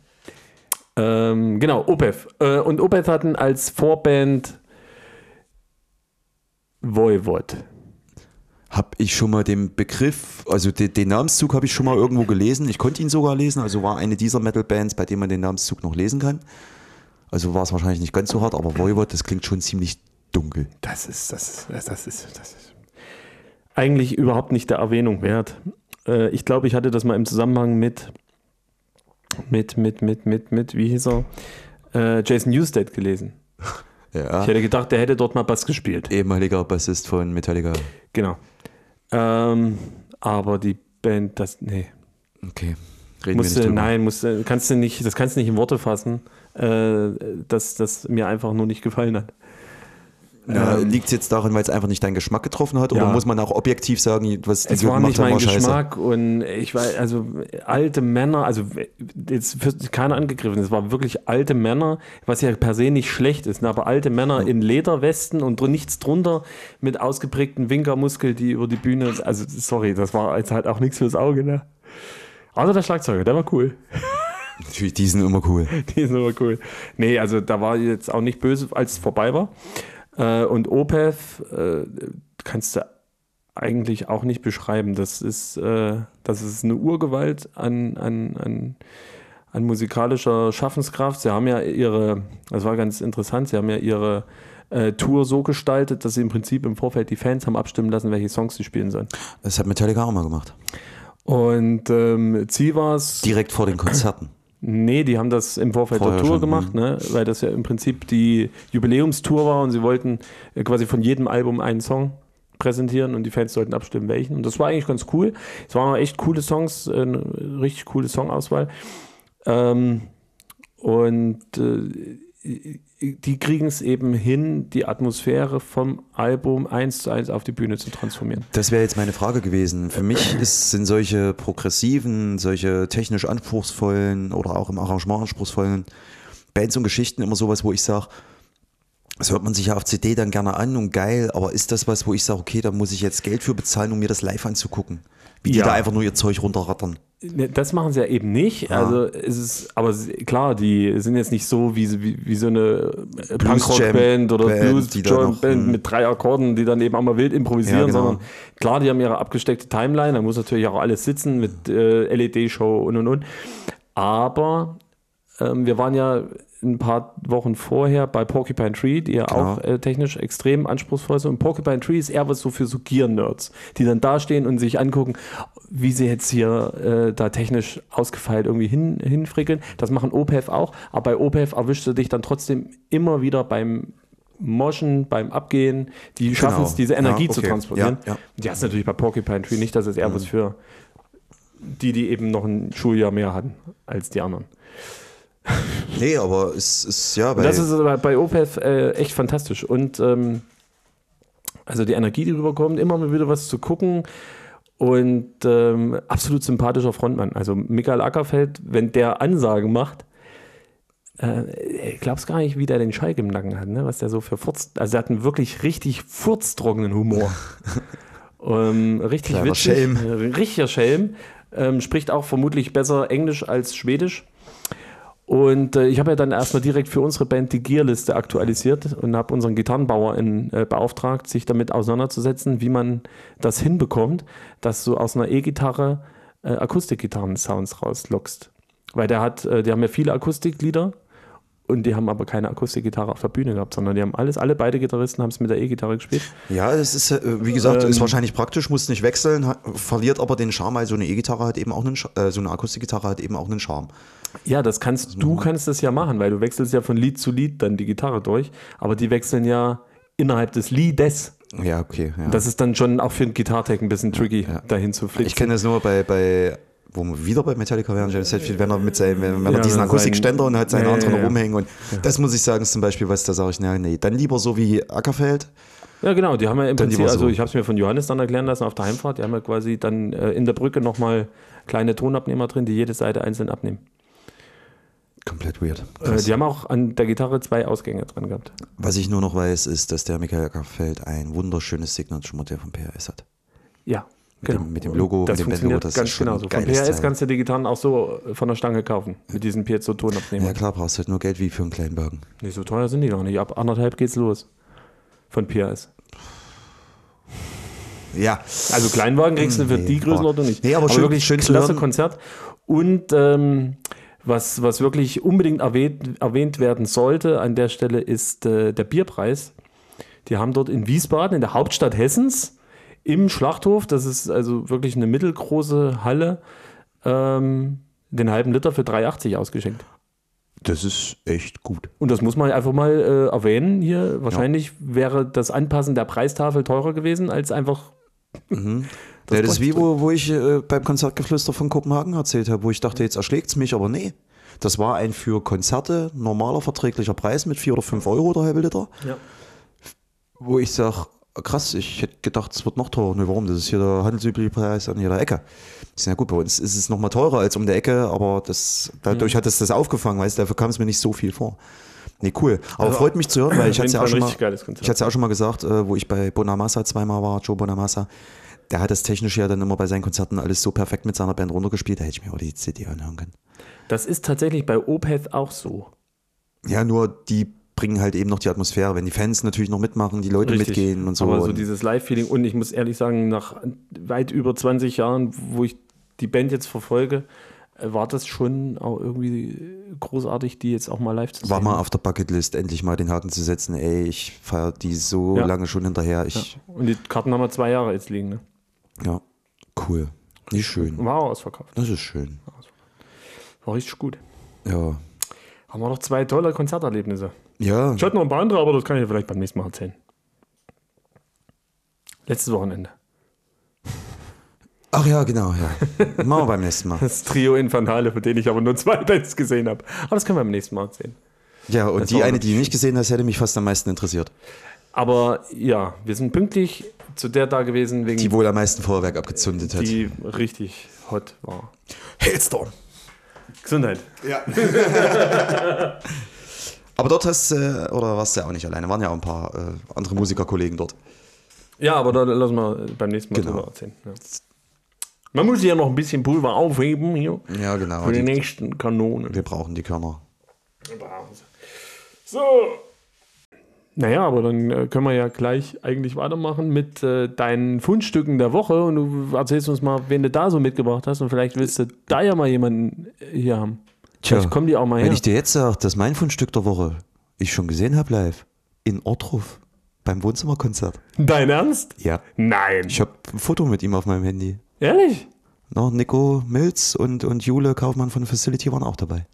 Speaker 1: Ähm, genau, Opeth. Äh, und Opeth hatten als Vorband Voivod.
Speaker 2: Hab ich schon mal den Begriff, also den, den Namenszug habe ich schon mal irgendwo gelesen. Ich konnte ihn sogar lesen, also war eine dieser Metal-Bands, bei denen man den Namenszug noch lesen kann. Also war es wahrscheinlich nicht ganz so hart, aber Voivod, das klingt schon ziemlich dunkel.
Speaker 1: Das ist, das ist, das das ist, das ist eigentlich überhaupt nicht der Erwähnung wert. Äh, ich glaube, ich hatte das mal im Zusammenhang mit, mit, mit, mit, mit, mit, wie hieß er? Äh, Jason Newsted gelesen.
Speaker 2: Ja.
Speaker 1: Ich hätte gedacht, der hätte dort mal Bass gespielt.
Speaker 2: Ehemaliger Bassist von Metallica.
Speaker 1: Genau. Ähm, aber die Band, das, nee.
Speaker 2: Okay. Reden wir nicht
Speaker 1: Musste,
Speaker 2: drüber.
Speaker 1: nein, musste, kannst du nicht, das kannst du nicht in Worte fassen, äh, dass das mir einfach nur nicht gefallen hat.
Speaker 2: Ja,
Speaker 1: Ähm,
Speaker 2: Liegt es jetzt daran, weil es einfach nicht deinen Geschmack getroffen hat? Oder
Speaker 1: Ja.
Speaker 2: muss man auch objektiv sagen, was die
Speaker 1: Es war nicht mein
Speaker 2: scheiße?
Speaker 1: Geschmack und ich war, also alte Männer, also jetzt wird keiner angegriffen, es waren wirklich alte Männer, was ja per se nicht schlecht ist, ne, aber alte Männer in Lederwesten und nichts drunter mit ausgeprägten Winkermuskel, die über die Bühne, also sorry, das war jetzt halt auch nichts fürs Auge, ne? Also der Schlagzeuger, der war cool.
Speaker 2: Natürlich, die sind immer cool.
Speaker 1: Die ist aber cool. Nee, also da war jetzt auch nicht böse, als es vorbei war. Äh, und Opeth äh, kannst du eigentlich auch nicht beschreiben. Das ist, äh, das ist eine Urgewalt an, an, an, an musikalischer Schaffenskraft. Sie haben ja ihre, das war ganz interessant, sie haben ja ihre äh, Tour so gestaltet, dass sie im Prinzip im Vorfeld die Fans haben abstimmen lassen, welche Songs sie spielen sollen.
Speaker 2: Das hat Metallica auch mal gemacht.
Speaker 1: Und ähm, Ziel war es.
Speaker 2: Direkt vor den Konzerten.
Speaker 1: Nee, die haben das im Vorfeld
Speaker 2: Vorher
Speaker 1: der Tour
Speaker 2: schon,
Speaker 1: gemacht, ne? weil das ja im Prinzip die Jubiläumstour war und sie wollten äh, quasi von jedem Album einen Song präsentieren und die Fans sollten abstimmen, welchen. Und das war eigentlich ganz cool. Es waren auch echt coole Songs, äh, eine richtig coole Songauswahl. Ähm, und äh, die kriegen es eben hin, die Atmosphäre vom Album eins zu eins auf die Bühne zu transformieren.
Speaker 2: Das wäre jetzt meine Frage gewesen. Für mich ist, sind solche progressiven, solche technisch anspruchsvollen oder auch im Arrangement anspruchsvollen Bands und Geschichten immer sowas, wo ich sage, das hört man sich ja auf CD dann gerne an und geil, aber ist das was, wo ich sage, okay, da muss ich jetzt Geld für bezahlen, um mir das live anzugucken? Wie die
Speaker 1: Ja.
Speaker 2: da einfach nur ihr Zeug runterrattern.
Speaker 1: Ne, Das machen sie ja eben nicht. Also es ist, aber klar, die sind jetzt nicht so wie, wie, wie so eine äh, Punkrock-Band oder
Speaker 2: Band,
Speaker 1: Blues
Speaker 2: die da noch,
Speaker 1: Band
Speaker 2: hm.
Speaker 1: mit drei Akkorden, die dann eben auch mal wild improvisieren,
Speaker 2: Ja, genau.
Speaker 1: sondern klar, die haben ihre abgesteckte Timeline, da muss natürlich auch alles sitzen mit äh, LED-Show und und und. Aber ähm, wir waren ja ein paar Wochen vorher bei Porcupine Tree, die ja
Speaker 2: Genau.
Speaker 1: auch äh, technisch extrem anspruchsvoll sind. Und Porcupine Tree ist eher was so für so Gear-Nerds, die dann da stehen und sich angucken, wie sie jetzt hier äh, da technisch ausgefeilt irgendwie hin, hinfrickeln. Das machen OPEF auch, aber bei OPEF erwischst du dich dann trotzdem immer wieder beim Moschen, beim Abgehen, die schaffen es, diese
Speaker 2: Genau. Ja,
Speaker 1: Energie zu
Speaker 2: okay.
Speaker 1: transportieren.
Speaker 2: Ja, ja.
Speaker 1: Die hast du natürlich bei Porcupine Tree nicht, das ist eher was für die, die eben noch ein Schuljahr mehr hatten als die anderen.
Speaker 2: Nee, aber es ist ja bei
Speaker 1: das ist aber bei OPEF äh, echt fantastisch. Und ähm, Also die Energie, die rüberkommt, immer mal wieder was zu gucken und ähm, absolut sympathischer Frontmann. Also Michael Ackerfeld, wenn der Ansagen macht, äh, ich glaub's gar nicht, wie der den Schalk im Nacken hat, ne? was der so für Furz, also er hat einen wirklich richtig furztrockenen Humor. ähm, richtig
Speaker 2: Kleiner
Speaker 1: witzig,
Speaker 2: Schelm.
Speaker 1: äh, richtiger Schelm, ähm, spricht auch vermutlich besser Englisch als Schwedisch. Und äh, ich habe ja dann erstmal direkt für unsere Band die Gearliste aktualisiert und habe unseren Gitarrenbauer in, äh, beauftragt, sich damit auseinanderzusetzen, wie man das hinbekommt, dass du aus einer E-Gitarre äh, Akustikgitarren-Sounds rauslockst. Weil der hat, äh, die haben ja viele Akustiklieder und die haben aber keine Akustikgitarre auf der Bühne gehabt, sondern die haben alles, alle beide Gitarristen haben es mit der E-Gitarre gespielt.
Speaker 2: Ja, es ist, äh, wie gesagt, ist
Speaker 1: Ähm,
Speaker 2: wahrscheinlich praktisch, muss nicht wechseln, verliert aber den Charme, weil so eine E-Gitarre hat eben auch einen, äh, so eine Akustikgitarre hat eben auch einen Charme.
Speaker 1: Ja, das kannst du kannst das ja machen, weil du wechselst ja von Lied zu Lied dann die Gitarre durch, aber die wechseln ja innerhalb des Liedes.
Speaker 2: Ja, okay. Ja.
Speaker 1: Das ist dann schon auch für einen Gitartech ein bisschen tricky,
Speaker 2: Ja.
Speaker 1: dahin zu flitzen.
Speaker 2: ich kenne das nur bei, bei wo wir wieder bei Metallica wären, James Hetfield, wenn er mit seinem, wenn wenn er
Speaker 1: Ja,
Speaker 2: diesen
Speaker 1: sein-
Speaker 2: Akustikständer und hat seine
Speaker 1: Ja, ja,
Speaker 2: anderen
Speaker 1: ja.
Speaker 2: rumhängen und das muss ich sagen, ist zum Beispiel was, da sage ich, na, nee, dann lieber so wie Ackerfeld.
Speaker 1: Ja, genau, die haben ja im
Speaker 2: Dann
Speaker 1: Prinzip,
Speaker 2: lieber so.
Speaker 1: also ich habe es mir von Johannes dann erklären lassen auf der Heimfahrt, die haben ja quasi dann äh, in der Brücke nochmal kleine Tonabnehmer drin, die jede Seite einzeln abnehmen.
Speaker 2: Komplett weird.
Speaker 1: Äh, die haben auch an der Gitarre zwei Ausgänge dran gehabt.
Speaker 2: Was ich nur noch weiß, ist, dass der Michael Ackerfeld ein wunderschönes Signature-Modell von PRS hat.
Speaker 1: Ja.
Speaker 2: Mit dem- mit dem Logo,
Speaker 1: das
Speaker 2: mit dem
Speaker 1: funktioniert
Speaker 2: Bandlogo, das ist
Speaker 1: ganz
Speaker 2: schon
Speaker 1: genau so. Von PRS kannst du die Gitarren auch so äh, von der Stange kaufen, mit diesen Piezo-Tonabnehmern.
Speaker 2: Ja klar, brauchst halt nur Geld wie für einen kleinen Wagen.
Speaker 1: Nicht so teuer sind die gar nicht. Ab anderthalb geht's los. Von PRS.
Speaker 2: Ja,
Speaker 1: Also Kleinwagen kriegst du für
Speaker 2: Nee,
Speaker 1: die Größenordnung
Speaker 2: aber-
Speaker 1: nicht.
Speaker 2: nee, aber schön-
Speaker 1: wirklich
Speaker 2: schön
Speaker 1: klasse. Konzert. Und ähm, was, was wirklich unbedingt erwähnt, erwähnt werden sollte an der Stelle ist äh, der Bierpreis. Die haben dort in Wiesbaden, in der Hauptstadt Hessens, im Schlachthof, das ist also wirklich eine mittelgroße Halle, ähm, den halben Liter für 3,80 ausgeschenkt.
Speaker 2: das ist echt gut.
Speaker 1: Und das muss man einfach mal äh, erwähnen hier. Wahrscheinlich wäre das Anpassen der Preistafel teurer gewesen, als einfach.
Speaker 2: ja, das ist wie, wo, wo ich äh, beim Konzertgeflüster von Kopenhagen erzählt habe, wo ich dachte, jetzt erschlägt es mich, aber nee. Das war ein für Konzerte normaler verträglicher Preis mit 4 oder 5 Euro der halbe Liter.
Speaker 1: Ja.
Speaker 2: Wo ich sage, krass, ich hätte gedacht, es wird noch teurer. Nee, warum? Das ist hier der handelsübliche Preis an jeder Ecke. Ist ja gut, bei uns ist es nochmal teurer als um der Ecke, aber das, dadurch
Speaker 1: Mhm.
Speaker 2: hat es das aufgefangen, weißt du, dafür kam es mir nicht so viel vor. Nee, cool. Aber
Speaker 1: Also,
Speaker 2: freut mich zu hören, weil ich hatte es ja auch schon mal, ich hatte ja auch schon mal gesagt, äh, wo ich bei Bonamassa zweimal war, Joe Bonamassa. Der hat das technisch ja dann immer bei seinen Konzerten alles so perfekt mit seiner Band runtergespielt, da hätte ich mir auch die CD anhören können.
Speaker 1: Das ist tatsächlich bei Opeth auch so.
Speaker 2: Ja, nur die bringen halt eben noch die Atmosphäre, wenn die Fans natürlich noch mitmachen, die Leute
Speaker 1: Richtig.
Speaker 2: mitgehen und so.
Speaker 1: Aber so dieses Live-Feeling. Und ich muss ehrlich sagen, nach weit über 20 Jahren, wo ich die Band jetzt verfolge, äh, war das schon auch irgendwie großartig, die jetzt auch mal live zu sehen.
Speaker 2: war mal auf der Bucketlist, endlich mal den Haken zu setzen, ey, ich feiere die so
Speaker 1: Ja.
Speaker 2: lange schon hinterher. Ich,
Speaker 1: Und die Karten haben wir zwei Jahre jetzt liegen. Ne?
Speaker 2: Ja, cool. Nicht schön.
Speaker 1: War auch ausverkauft.
Speaker 2: Das ist schön.
Speaker 1: War richtig gut.
Speaker 2: Ja.
Speaker 1: Haben wir noch zwei tolle Konzerterlebnisse.
Speaker 2: Ja,
Speaker 1: Ich hatte noch ein paar andere, aber das kann ich dir vielleicht beim nächsten Mal erzählen. Letztes Wochenende.
Speaker 2: ach ja, genau, ja. Machen wir beim nächsten Mal.
Speaker 1: Das Trio Infernale, von denen ich aber nur zwei Bands gesehen habe. Aber das können wir beim nächsten Mal erzählen.
Speaker 2: Ja, und
Speaker 1: Das
Speaker 2: die eine, die du nicht gesehen hast, hätte mich fast am meisten interessiert.
Speaker 1: Aber ja, wir sind pünktlich zu der da gewesen, wegen
Speaker 2: Die wohl am meisten Feuerwerk abgezündet hat.
Speaker 1: die richtig hot war.
Speaker 2: Hailstorm.
Speaker 1: Gesundheit.
Speaker 2: Ja. Aber dort hast du, äh, oder warst du ja auch nicht alleine, waren ja auch ein paar äh, andere Musikerkollegen dort.
Speaker 1: Ja, aber da lassen wir beim nächsten Mal
Speaker 2: Genau.
Speaker 1: drüber erzählen. Ja. Man muss ja noch ein bisschen Pulver aufheben hier
Speaker 2: Ja, genau.
Speaker 1: für die
Speaker 2: Die,
Speaker 1: nächsten Kanonen.
Speaker 2: wir brauchen die Körner.
Speaker 1: So. Naja, aber dann äh, können wir ja gleich eigentlich weitermachen mit äh, deinen Fundstücken der Woche und du erzählst uns mal, wen du da so mitgebracht hast und vielleicht willst du da ja mal jemanden hier haben. Vielleicht kommen die auch mal
Speaker 2: wenn
Speaker 1: her.
Speaker 2: ich dir jetzt sage, dass mein Fundstück der Woche ich schon gesehen habe live in Ortruf beim Wohnzimmerkonzert.
Speaker 1: Dein Ernst?
Speaker 2: Ja.
Speaker 1: Nein.
Speaker 2: Ich habe ein Foto mit ihm auf meinem Handy.
Speaker 1: Ehrlich?
Speaker 2: No, Nico Milz und, und Jule Kaufmann von Facility waren auch dabei.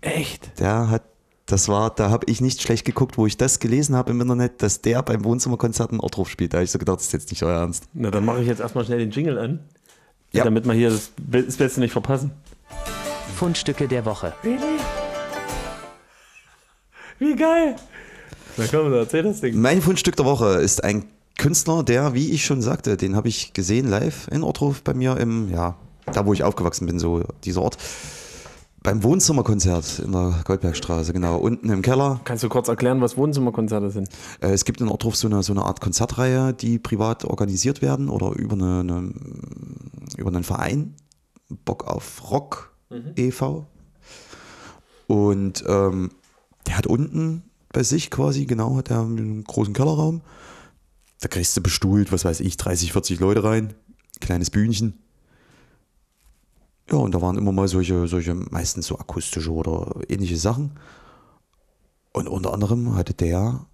Speaker 1: Echt?
Speaker 2: Der hat, das war, da habe ich nicht schlecht geguckt, wo ich das gelesen habe im Internet, dass der beim Wohnzimmerkonzert in Ortruf spielt. Da habe ich so gedacht, das ist jetzt nicht euer Ernst.
Speaker 1: Na, dann mache ich jetzt erstmal schnell den Jingle an.
Speaker 2: Ja.
Speaker 1: Damit wir hier das, das Beste nicht verpassen.
Speaker 3: Fundstücke der Woche.
Speaker 1: Wie geil! Na komm, erzähl das Ding.
Speaker 2: Mein Fundstück der Woche ist ein Künstler, der, wie ich schon sagte, den habe ich gesehen live in Ortruf bei mir im, ja, da wo ich aufgewachsen bin, so dieser Ort. Beim Wohnzimmerkonzert in der Goldbergstraße, genau, unten im Keller.
Speaker 1: Kannst du kurz erklären, was Wohnzimmerkonzerte sind?
Speaker 2: Äh, Es gibt in Ortruf so eine, so eine Art Konzertreihe, die privat organisiert werden oder über, eine, eine, über einen Verein, Bock auf Rock e.V. Und ähm, der hat unten bei sich quasi, genau, hat er einen großen Kellerraum. Da kriegst du bestuhlt, was weiß ich, 30, 40 Leute rein, kleines Bühnchen. Ja, und da waren immer mal solche, solche meistens so akustische oder ähnliche Sachen. Und unter anderem hatte der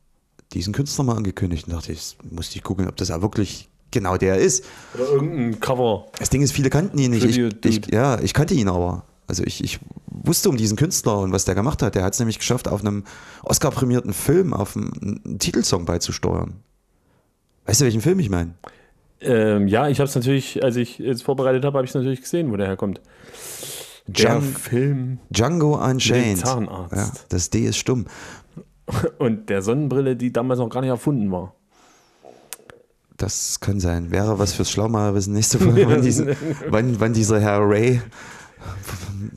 Speaker 2: diesen Künstler mal angekündigt und dachte, ich musste ich gucken, ob das ja wirklich genau der ist.
Speaker 1: Oder irgendein Cover.
Speaker 2: Das Ding ist, viele kannten ihn nicht. Ich, ich, ja, ich kannte ihn aber. Also ich, ich wusste um diesen Künstler und was der gemacht hat. Der hat es nämlich geschafft, auf einem Oscar-prämierten Film auf einen, einen Titelsong beizusteuern. Weißt du, welchen Film ich meine?
Speaker 1: Ähm, ja, ich habe es natürlich, als ich es vorbereitet habe, habe ich es natürlich gesehen, wo der herkommt. Der
Speaker 2: Djang-
Speaker 1: Film
Speaker 2: Django Unchained.
Speaker 1: Zahnarzt.
Speaker 2: Ja, das D ist stumm.
Speaker 1: und der Sonnenbrille, die damals noch gar nicht erfunden war.
Speaker 2: Das kann sein. Wäre was fürs Schlaumalerwissen nächste Folge, wann, diese, wann, wann dieser Herr Ray,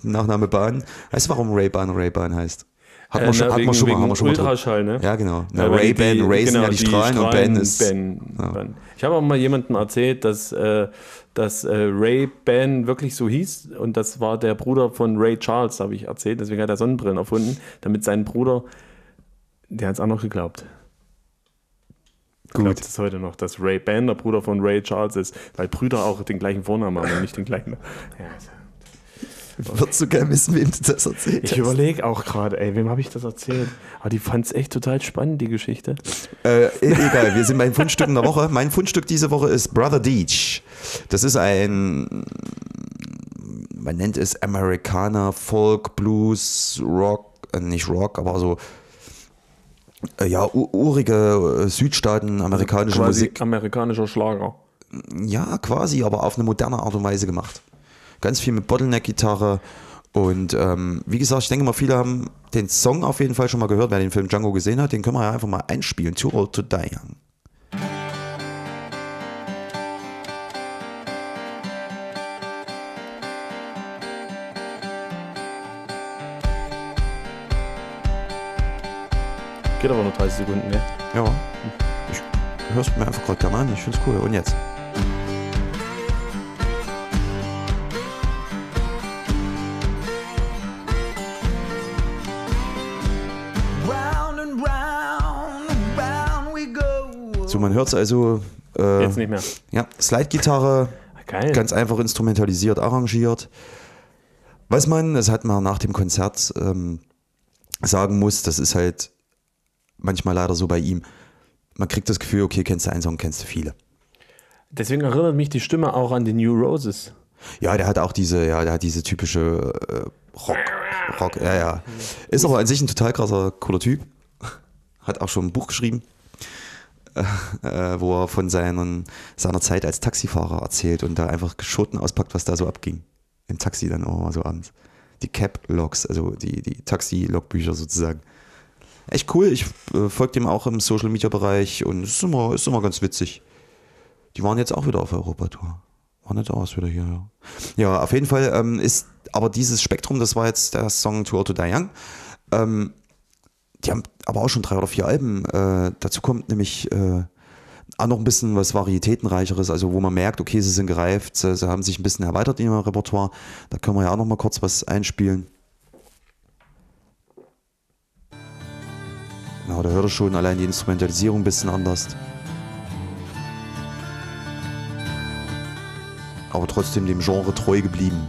Speaker 2: Nachname Bahn, weißt du, warum Ray Bahn Ray Bahn heißt? Hat
Speaker 1: Äh,
Speaker 2: man schon,
Speaker 1: na,
Speaker 2: hat
Speaker 1: wegen-
Speaker 2: man schon mal, haben wir schon mal
Speaker 1: Ultraschall, ne?
Speaker 2: Ja, genau. Na, Ray Ban, Ray sind
Speaker 1: genau,
Speaker 2: ja die, Strahlen, und Ben ist.
Speaker 1: Ben,
Speaker 2: ja.
Speaker 1: Ben. Ich habe auch mal jemandem erzählt, dass, äh, dass äh, Ray Ben wirklich so hieß und das war der Bruder von Ray Charles, habe ich erzählt. Deswegen hat er Sonnenbrillen erfunden, damit sein Bruder, der hat es auch noch geglaubt. Glaubt
Speaker 2: Gut.
Speaker 1: es heute noch, dass Ray Ben der Bruder von Ray Charles ist, weil Brüder auch den gleichen Vornamen haben und nicht den gleichen. Ja,
Speaker 2: Würdest du gerne wissen, wem du das erzählt
Speaker 1: ich
Speaker 2: hast?
Speaker 1: überlege auch gerade, ey, wem habe ich das erzählt? Aber die fand es echt total spannend, die Geschichte.
Speaker 2: Äh, e- egal, wir sind bei den Fundstücken der Woche. Mein Fundstück diese Woche ist Brother Deech. Das ist ein, man nennt es Amerikaner, Folk, Blues, Rock, äh, nicht Rock, aber so, äh, ja, urige äh, Südstaaten, amerikanische
Speaker 1: Quasi
Speaker 2: Musik.
Speaker 1: amerikanischer Schlager.
Speaker 2: Ja, quasi, aber auf eine moderne Art und Weise gemacht. Ganz viel mit Bottleneck-Gitarre. Und ähm, wie gesagt, ich denke mal, viele haben den Song auf jeden Fall schon mal gehört. Wer den Film Django gesehen hat, den können wir ja einfach mal einspielen. Too Old to Die Young.
Speaker 1: Geht aber nur 30 Sekunden, ne?
Speaker 2: Ja, ich höre es mir einfach gerade gerne an. Ich finde es cool. Und jetzt? So, man hört es also. Äh,
Speaker 1: Jetzt nicht mehr.
Speaker 2: Ja, Slide-Gitarre,
Speaker 1: Geil.
Speaker 2: ganz einfach instrumentalisiert, arrangiert. Was man, das hat man nach dem Konzert ähm, sagen muss, das ist halt manchmal leider so bei ihm. Man kriegt das Gefühl, okay, kennst du einen Song, kennst du viele.
Speaker 1: Deswegen erinnert mich die Stimme auch an die New Roses.
Speaker 2: Ja, der hat auch diese, ja, der hat diese typische äh, Rock, Rock, ja, ja. Ist aber an sich ein total krasser, cooler Typ. Hat auch schon ein Buch geschrieben, äh, wo er von seinen, seiner Zeit als Taxifahrer erzählt und da einfach Schoten auspackt, was da so abging. Im Taxi dann auch mal so abends. Die Cab-Logs, also die, die Taxi-Logbücher sozusagen. Echt cool, ich äh, folge dem auch im Social-Media-Bereich und es ist immer, ist immer ganz witzig. Die waren jetzt auch wieder auf Europatour. War nicht aus wieder hier, ja. Ja, auf jeden Fall ähm, ist aber dieses Spektrum, das war jetzt der Song To Old to Die Young. Ähm, die haben aber auch schon drei oder vier Alben. Äh, dazu kommt nämlich äh, auch noch ein bisschen was Varietätenreicheres, also wo man merkt, okay, sie sind gereift, sie, sie haben sich ein bisschen erweitert in ihrem Repertoire. Da können wir ja auch noch mal kurz was einspielen. Genau, da hört ihr schon allein die Instrumentalisierung ein bisschen anders. aber trotzdem dem Genre treu geblieben.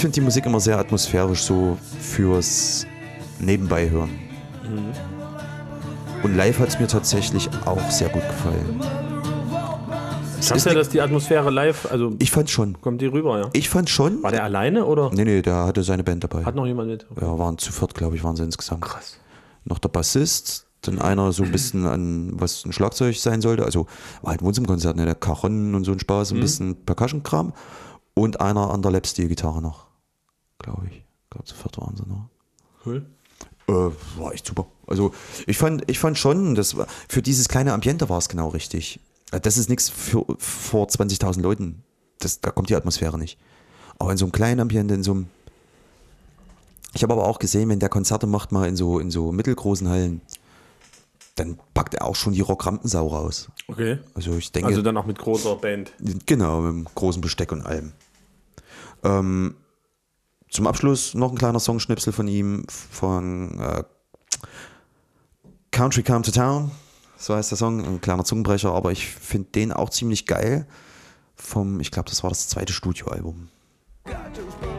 Speaker 2: Ich finde die Musik immer sehr atmosphärisch, so fürs Nebenbei hören. Und live hat es mir tatsächlich auch sehr gut gefallen.
Speaker 1: Sagst du ja, dass die Atmosphäre live, also
Speaker 2: Ich fand schon.
Speaker 1: kommt die rüber, ja?
Speaker 2: Ich fand schon.
Speaker 1: War der alleine oder
Speaker 2: Nee, nee, der hatte seine Band dabei.
Speaker 1: hat noch jemand mit?
Speaker 2: Ja, waren zu viert, glaube ich, waren sie insgesamt.
Speaker 1: Krass.
Speaker 2: Noch der Bassist, dann einer so ein bisschen an, was ein Schlagzeug sein sollte. Also war halt Wohnzimmerkonzert, ne? Der Cajon und so ein Spaß, ein bisschen Percussion-Kram. Und einer an der Lapsteel-Gitarre noch, glaube ich. Ich glaube, zu viert waren sie noch.
Speaker 1: Cool.
Speaker 2: Äh, war echt super. Also ich fand, ich fand schon, das war, für dieses kleine Ambiente war es genau richtig. Äh, Das ist nichts für vor 20.000 Leuten. Das, da kommt die Atmosphäre nicht. Aber in so einem kleinen Ambiente, in so einem. Ich habe aber auch gesehen, wenn der Konzerte macht, mal in so, in so mittelgroßen Hallen, dann packt er auch schon die Rock-Rampensau raus.
Speaker 1: Okay.
Speaker 2: Also ich denke.
Speaker 1: Also dann auch mit großer Band.
Speaker 2: Genau, mit dem großen Besteck und allem. Ähm, zum Abschluss noch ein kleiner Songschnipsel von ihm, von äh, Country Come to Town. So heißt der Song, ein kleiner Zungenbrecher, aber ich finde den auch ziemlich geil. Vom, ich glaube, das war das zweite Studioalbum.
Speaker 5: Got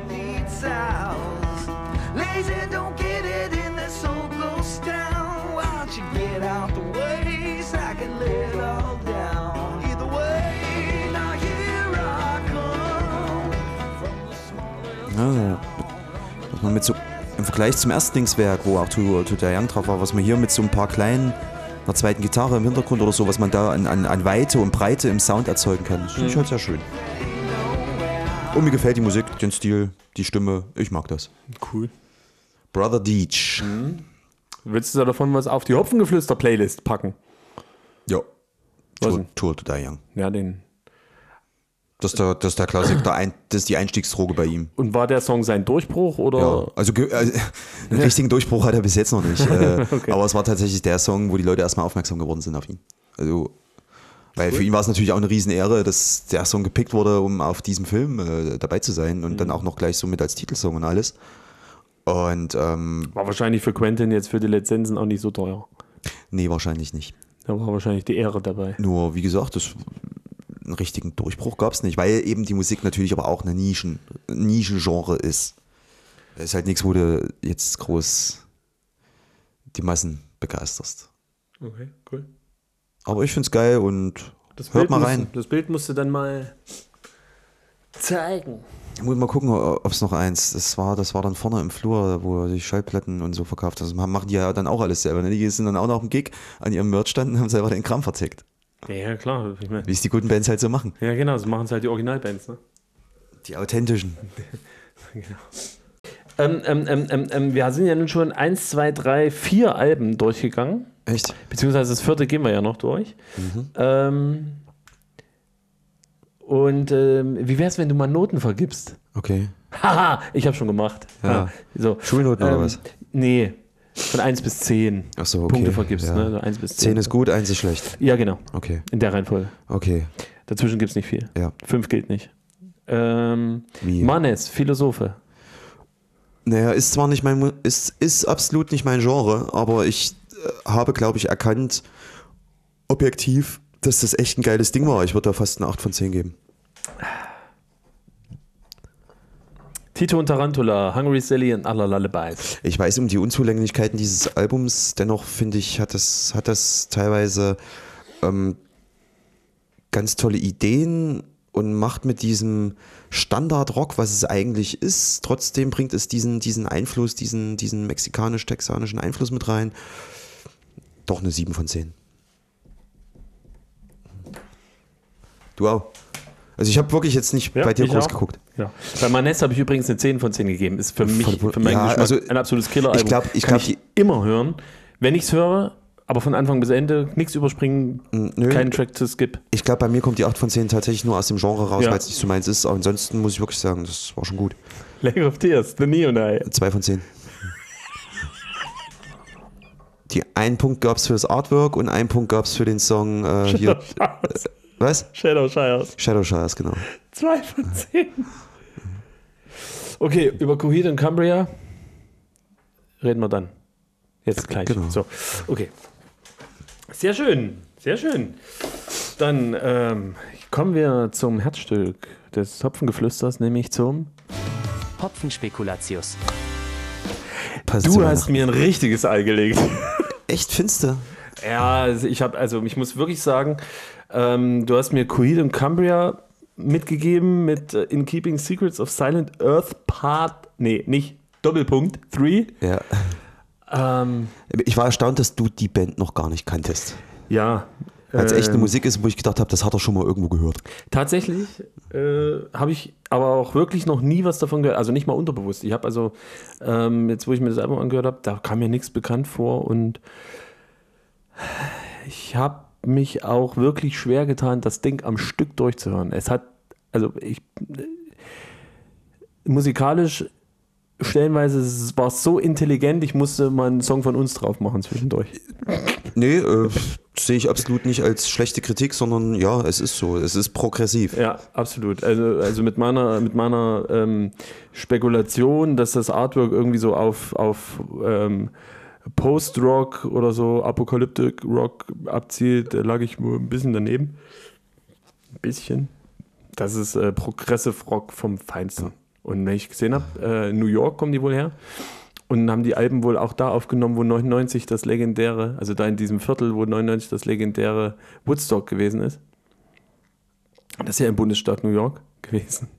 Speaker 5: the
Speaker 2: dass man mit so, im Vergleich zum ersten Dingswerk, wo auch to, der Young drauf war, was man hier mit so ein paar kleinen, einer zweiten Gitarre im Hintergrund oder so, was man da an, an, an Weite und Breite im Sound erzeugen kann, das finde ich halt sehr schön. Und mir gefällt die Musik, den Stil, die Stimme, ich mag das.
Speaker 1: Cool.
Speaker 2: Brother Deech.
Speaker 1: Willst du da davon was auf die Hopfengeflüster-Playlist packen?
Speaker 2: Ja. Tour? Tour to Die Young.
Speaker 1: Ja, den.
Speaker 2: Das ist der, das ist der Klassik, der ein, das ist die Einstiegsdroge bei ihm.
Speaker 1: Und war der Song sein Durchbruch oder?
Speaker 2: Ja, also äh, einen richtigen Durchbruch hat er bis jetzt noch nicht. Äh,
Speaker 1: Okay.
Speaker 2: Aber es war tatsächlich der Song, wo die Leute erstmal aufmerksam geworden sind auf ihn. Also, weil für ihn war es natürlich auch eine Riesenehre, dass der Song gepickt wurde, um auf diesem Film äh, dabei zu sein und dann auch noch gleich so mit als Titelsong und alles. Und ähm,
Speaker 1: War wahrscheinlich für Quentin jetzt für die Lizenzen auch nicht so teuer.
Speaker 2: nee, wahrscheinlich nicht.
Speaker 1: Da war wahrscheinlich die Ehre dabei.
Speaker 2: Nur, wie gesagt, das, einen richtigen Durchbruch gab es nicht, weil eben die Musik natürlich aber auch eine Nischen, Nischengenre ist. Das ist halt nichts, wo du jetzt groß die Massen begeisterst.
Speaker 1: Okay, cool.
Speaker 2: Aber ich finde es geil und
Speaker 1: Das
Speaker 2: hört mal
Speaker 1: musst-
Speaker 2: rein.
Speaker 1: Das Bild musst du dann mal zeigen.
Speaker 2: Ich muss mal gucken, ob es noch eins. Das war, das war dann vorne im Flur, wo die Schallplatten und so verkauft. Das machen die ja dann auch alles selber. Ne? Die sind dann auch noch im Gig an ihrem Merch-Stand und haben selber den Kram verzickt.
Speaker 1: Ja, klar. Ich mein,
Speaker 2: Wie es die guten Bands halt so machen.
Speaker 1: ja, genau, so machen es halt die Originalbands. Ne?
Speaker 2: Die authentischen.
Speaker 1: Ähm, ähm, ähm, ähm, ähm, wir sind ja nun schon 1, 2, 3, 4 Alben durchgegangen.
Speaker 2: Echt?
Speaker 1: Beziehungsweise das vierte gehen wir ja noch durch. Ähm, und wie wäre es, wenn du mal Noten vergibst?
Speaker 2: Okay.
Speaker 1: Haha, ich habe schon gemacht.
Speaker 2: Ja.
Speaker 1: so.
Speaker 2: Schulnoten oder was?
Speaker 1: Nee, von 1 bis 10
Speaker 2: Ach so, okay.
Speaker 1: Punkte vergibst.
Speaker 2: Ja.
Speaker 1: Ne? 1 bis 10.
Speaker 2: 10 ist gut, 1 ist schlecht.
Speaker 1: Ja, genau.
Speaker 2: Okay.
Speaker 1: In der Reihenfolge.
Speaker 2: Okay.
Speaker 1: Dazwischen gibt es nicht viel.
Speaker 2: Ja.
Speaker 1: 5 gilt nicht. Ähm,
Speaker 2: Wie?
Speaker 1: Manes, Philosophe.
Speaker 2: Naja, ist zwar nicht mein, ist, ist absolut nicht mein Genre, aber ich äh, habe, glaube ich, erkannt, objektiv, dass das echt ein geiles Ding war. Ich würde da fast eine 8 von 10 geben.
Speaker 1: Tito und Tarantula, Hungry Sally und aller Lullabies.
Speaker 2: Ich weiß um die Unzulänglichkeiten dieses Albums, dennoch finde ich, hat das, hat das teilweise ähm, ganz tolle Ideen und macht mit diesem Standard-Rock, was es eigentlich ist, trotzdem bringt es diesen, diesen Einfluss, diesen, diesen mexikanisch-texanischen Einfluss mit rein. Doch eine 7 von 10. Du auch. Also ich habe wirklich jetzt nicht
Speaker 1: Ja,
Speaker 2: bei dir groß
Speaker 1: auch.
Speaker 2: geguckt.
Speaker 1: Ja. Bei Manes habe ich übrigens eine 10 von 10 gegeben. Ist für mich, für meinen
Speaker 2: ja,
Speaker 1: Geschmack
Speaker 2: also
Speaker 1: ein absolutes Killer-Album.
Speaker 2: ich glaub- ich
Speaker 1: Kann
Speaker 2: glaub,
Speaker 1: ich immer hören. Wenn ich es höre, aber von Anfang bis Ende nichts überspringen,
Speaker 2: nö.
Speaker 1: keinen Track zu skip.
Speaker 2: Ich glaube, bei mir kommt die 8 von 10 tatsächlich nur aus dem Genre raus,
Speaker 1: Ja.
Speaker 2: weil es nicht so meins ist. Aber ansonsten muss ich wirklich sagen, das war schon gut.
Speaker 1: Lake of Tears, The Neon Eye.
Speaker 2: 2 von 10. Die einen Punkt gab es für das Artwork und einen Punkt gab es für den Song äh, hier. Was?
Speaker 1: Shadow Shires.
Speaker 2: Shadow Shires, genau.
Speaker 1: 2 von 10. Okay, über Coheed und Cambria reden wir dann. Jetzt gleich.
Speaker 2: Genau.
Speaker 1: So, okay. Sehr schön, sehr schön. Dann ähm, kommen wir zum Herzstück des Hopfengeflüsters, nämlich zum
Speaker 3: Hopfenspekulatius.
Speaker 2: Passt
Speaker 1: Du hast mir ein richtiges Ei gelegt.
Speaker 2: Echt finster.
Speaker 1: Ja, also ich habe, also ich muss wirklich sagen, ähm, du hast mir Coheed und Cambria mitgegeben mit äh, In Keeping Secrets of Silent Earth Part, nee, nicht Doppelpunkt 3.
Speaker 2: Ja.
Speaker 1: Ähm,
Speaker 2: Ich war erstaunt, dass du die Band noch gar nicht kanntest.
Speaker 1: ja.
Speaker 2: Weil es echt eine
Speaker 1: ähm,
Speaker 2: Musik ist, wo ich gedacht habe, das hat er schon mal irgendwo gehört.
Speaker 1: Tatsächlich Äh, habe ich aber auch wirklich noch nie was davon gehört, also nicht mal unterbewusst. Ich habe also, ähm, jetzt wo ich mir das Album angehört habe, da kam mir nichts bekannt vor und ich habe mich auch wirklich schwer getan, das Ding am Stück durchzuhören. Es hat, also ich, musikalisch stellenweise war es so intelligent, ich musste mal einen Song von uns drauf machen zwischendurch.
Speaker 2: Nee, äh, sehe ich absolut nicht als schlechte Kritik, sondern ja, es ist so. Es ist progressiv.
Speaker 1: Ja, absolut. Also, also mit meiner, mit meiner ähm, Spekulation, dass das Artwork irgendwie so auf, auf ähm, Post-Rock oder so Apocalyptic Rock abzielt, da lag ich nur ein bisschen daneben. Ein bisschen. Das ist äh, Progressive Rock vom Feinsten. Und wenn ich gesehen habe, äh, New York kommen die wohl her. Und haben die Alben wohl auch da aufgenommen, wo 99 das legendäre, also da in diesem Viertel, wo 99 das legendäre Woodstock gewesen ist. Das ist ja im Bundesstaat New York gewesen.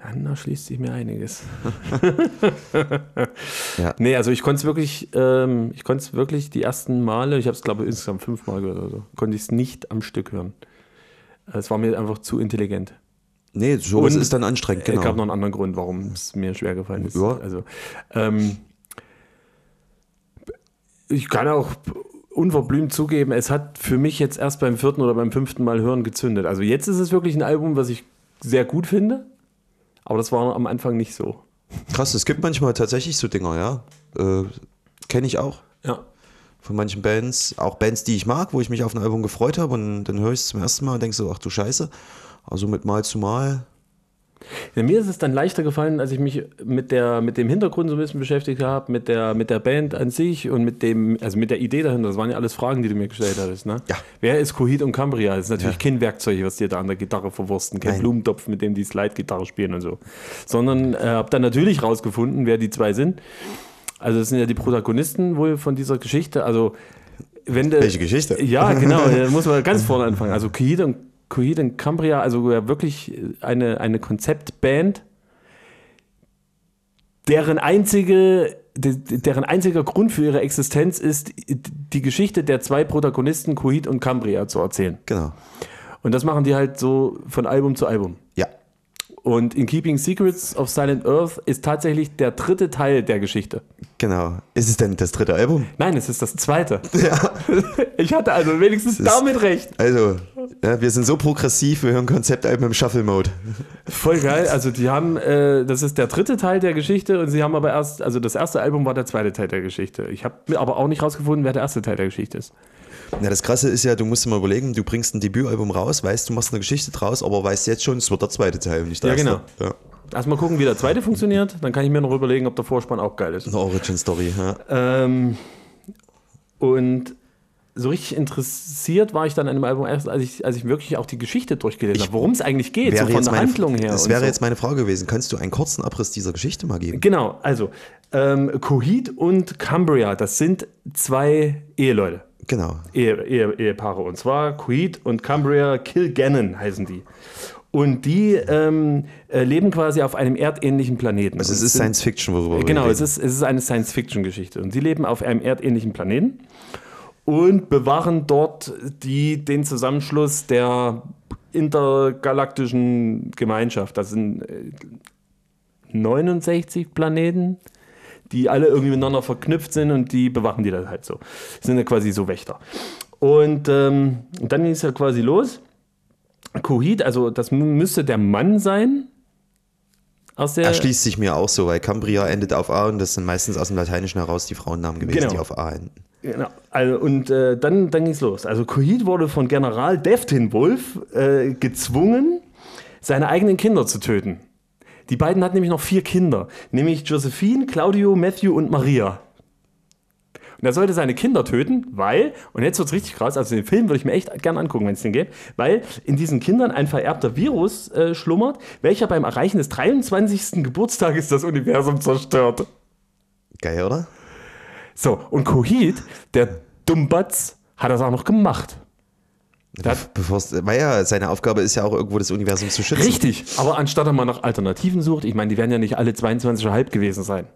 Speaker 1: Ja, da schließt sich mir einiges.
Speaker 2: Ja.
Speaker 1: Nee, also ich konnte es wirklich, ähm, ich konnte es wirklich die ersten Male, ich habe es glaube ich insgesamt fünfmal gehört oder so, konnte ich es nicht am Stück hören. Es war mir einfach zu intelligent.
Speaker 2: Nee, sowas
Speaker 1: Und
Speaker 2: ist dann anstrengend,
Speaker 1: Es gab noch
Speaker 2: genau.
Speaker 1: einen anderen Grund, warum es mir schwer gefallen ist.
Speaker 2: Ja.
Speaker 1: Also, ähm, ich kann auch unverblümt zugeben, es hat für mich jetzt erst beim vierten oder beim fünften Mal hören gezündet. Also jetzt ist es wirklich ein Album, was ich sehr gut finde, aber das war am Anfang nicht so.
Speaker 2: Krass, es gibt manchmal tatsächlich so Dinger, ja. Äh, Kenne ich auch.
Speaker 1: Ja.
Speaker 2: Von manchen Bands, auch Bands, die ich mag, wo ich mich auf ein Album gefreut habe und dann höre ich es zum ersten Mal und denke so, ach du Scheiße. Also mit Mal zu Mal.
Speaker 1: Ja, mir ist es dann leichter gefallen, als ich mich mit, der, mit dem Hintergrund so ein bisschen beschäftigt habe, mit der, mit der Band an sich und mit dem, also mit der Idee dahinter. Das waren ja alles Fragen, die du mir gestellt hattest. Ne?
Speaker 2: Ja.
Speaker 1: Wer ist Coheed und Cambria? Das ist natürlich
Speaker 2: Ja.
Speaker 1: kein Werkzeug, was dir da an der Gitarre verwursten, kein
Speaker 2: Nein.
Speaker 1: Blumentopf, mit dem die Slide-Gitarre spielen und so. Sondern äh, habe dann natürlich rausgefunden, wer die zwei sind. Also das sind ja die Protagonisten wohl von dieser Geschichte. Also wenn du,
Speaker 2: Welche Geschichte?
Speaker 1: Ja, genau. Da muss man ganz vorne anfangen. Also Coheed und, Coheed und Cambria, also wirklich eine, eine Konzeptband, deren einzige de- deren einziger Grund für ihre Existenz ist, die Geschichte der zwei Protagonisten Coheed und Cambria zu erzählen.
Speaker 2: Genau.
Speaker 1: Und das machen die halt so von Album zu Album.
Speaker 2: Ja.
Speaker 1: Und In Keeping Secrets of Silent Earth ist tatsächlich der dritte Teil der Geschichte.
Speaker 2: Genau. Ist es denn das dritte Album?
Speaker 1: Nein, es ist das zweite. Ich hatte also wenigstens
Speaker 2: ist-
Speaker 1: damit recht.
Speaker 2: Also, ja, wir sind so progressiv, wir hören Konzeptalben im Shuffle-Mode.
Speaker 1: Voll geil. Also die haben, äh, das ist der dritte Teil der Geschichte und sie haben aber erst, also das erste Album war der zweite Teil der Geschichte. Ich habe mir aber auch nicht rausgefunden, wer der erste Teil der Geschichte ist.
Speaker 2: Ja, das Krasse ist ja, du musst dir mal überlegen, du bringst ein Debütalbum raus, weißt, du machst eine Geschichte draus, aber weißt jetzt schon, es wird der zweite Teil und nicht der
Speaker 1: Ja,
Speaker 2: erste.
Speaker 1: genau.
Speaker 2: Ja.
Speaker 1: Erstmal gucken, wie der zweite funktioniert, dann kann ich mir noch überlegen, ob der Vorspann auch geil ist.
Speaker 2: Eine Origin-Story, ja.
Speaker 1: Ähm, und so richtig interessiert war ich dann an dem Album erst, als ich, als ich wirklich auch die Geschichte durchgelesen habe, worum es eigentlich geht, so von der
Speaker 2: meine,
Speaker 1: Handlung her.
Speaker 2: Das wäre
Speaker 1: so.
Speaker 2: jetzt meine Frage gewesen. Kannst du einen kurzen Abriss dieser Geschichte mal geben?
Speaker 1: Genau, also ähm, Coheed und Cambria, das sind zwei Eheleute.
Speaker 2: Genau.
Speaker 1: Ehe, Ehe, Ehepaare. Und zwar Coheed und Cambria Kilgannon heißen die. Und die ähm, äh, leben quasi auf einem erdähnlichen Planeten.
Speaker 2: Also es ist Science Fiction, worüber wir
Speaker 1: Genau,
Speaker 2: reden.
Speaker 1: es ist, es ist eine Science-Fiction-Geschichte. Und sie leben auf einem erdähnlichen Planeten und bewahren dort die, den Zusammenschluss der intergalaktischen Gemeinschaft. Das sind äh, 69 Planeten, die alle irgendwie miteinander verknüpft sind und die bewachen die dann halt so. Sind ja quasi so Wächter. Und, ähm, dann ging es ja quasi los. Coheed, also das müsste der Mann sein. Aus der,
Speaker 2: Erschließt sich mir auch so, weil Cambria endet auf A und das sind meistens aus dem Lateinischen heraus die Frauennamen gewesen,
Speaker 1: Genau.
Speaker 2: die auf A enden.
Speaker 1: Genau. Also, und äh, dann, dann ging es los. Also Coheed wurde von General Deftin Wolf äh, gezwungen, seine eigenen Kinder zu töten. Die beiden hatten nämlich noch vier Kinder, nämlich Josephine, Claudio, Matthew und Maria. Und er sollte seine Kinder töten, weil, und jetzt wird es richtig krass, also den Film würde ich mir echt gern angucken, wenn es den gäbe, weil in diesen Kindern ein vererbter Virus äh, schlummert, welcher beim Erreichen des 23. Geburtstages das Universum zerstört.
Speaker 2: Geil, oder?
Speaker 1: So, und Coheed, der Dummbatz, hat das auch noch gemacht.
Speaker 2: Be bevor's- weil ja, seine Aufgabe ist ja auch irgendwo das Universum zu schützen.
Speaker 1: Richtig, aber anstatt er mal nach Alternativen sucht, ich meine, die werden ja nicht alle 22,5 gewesen sein.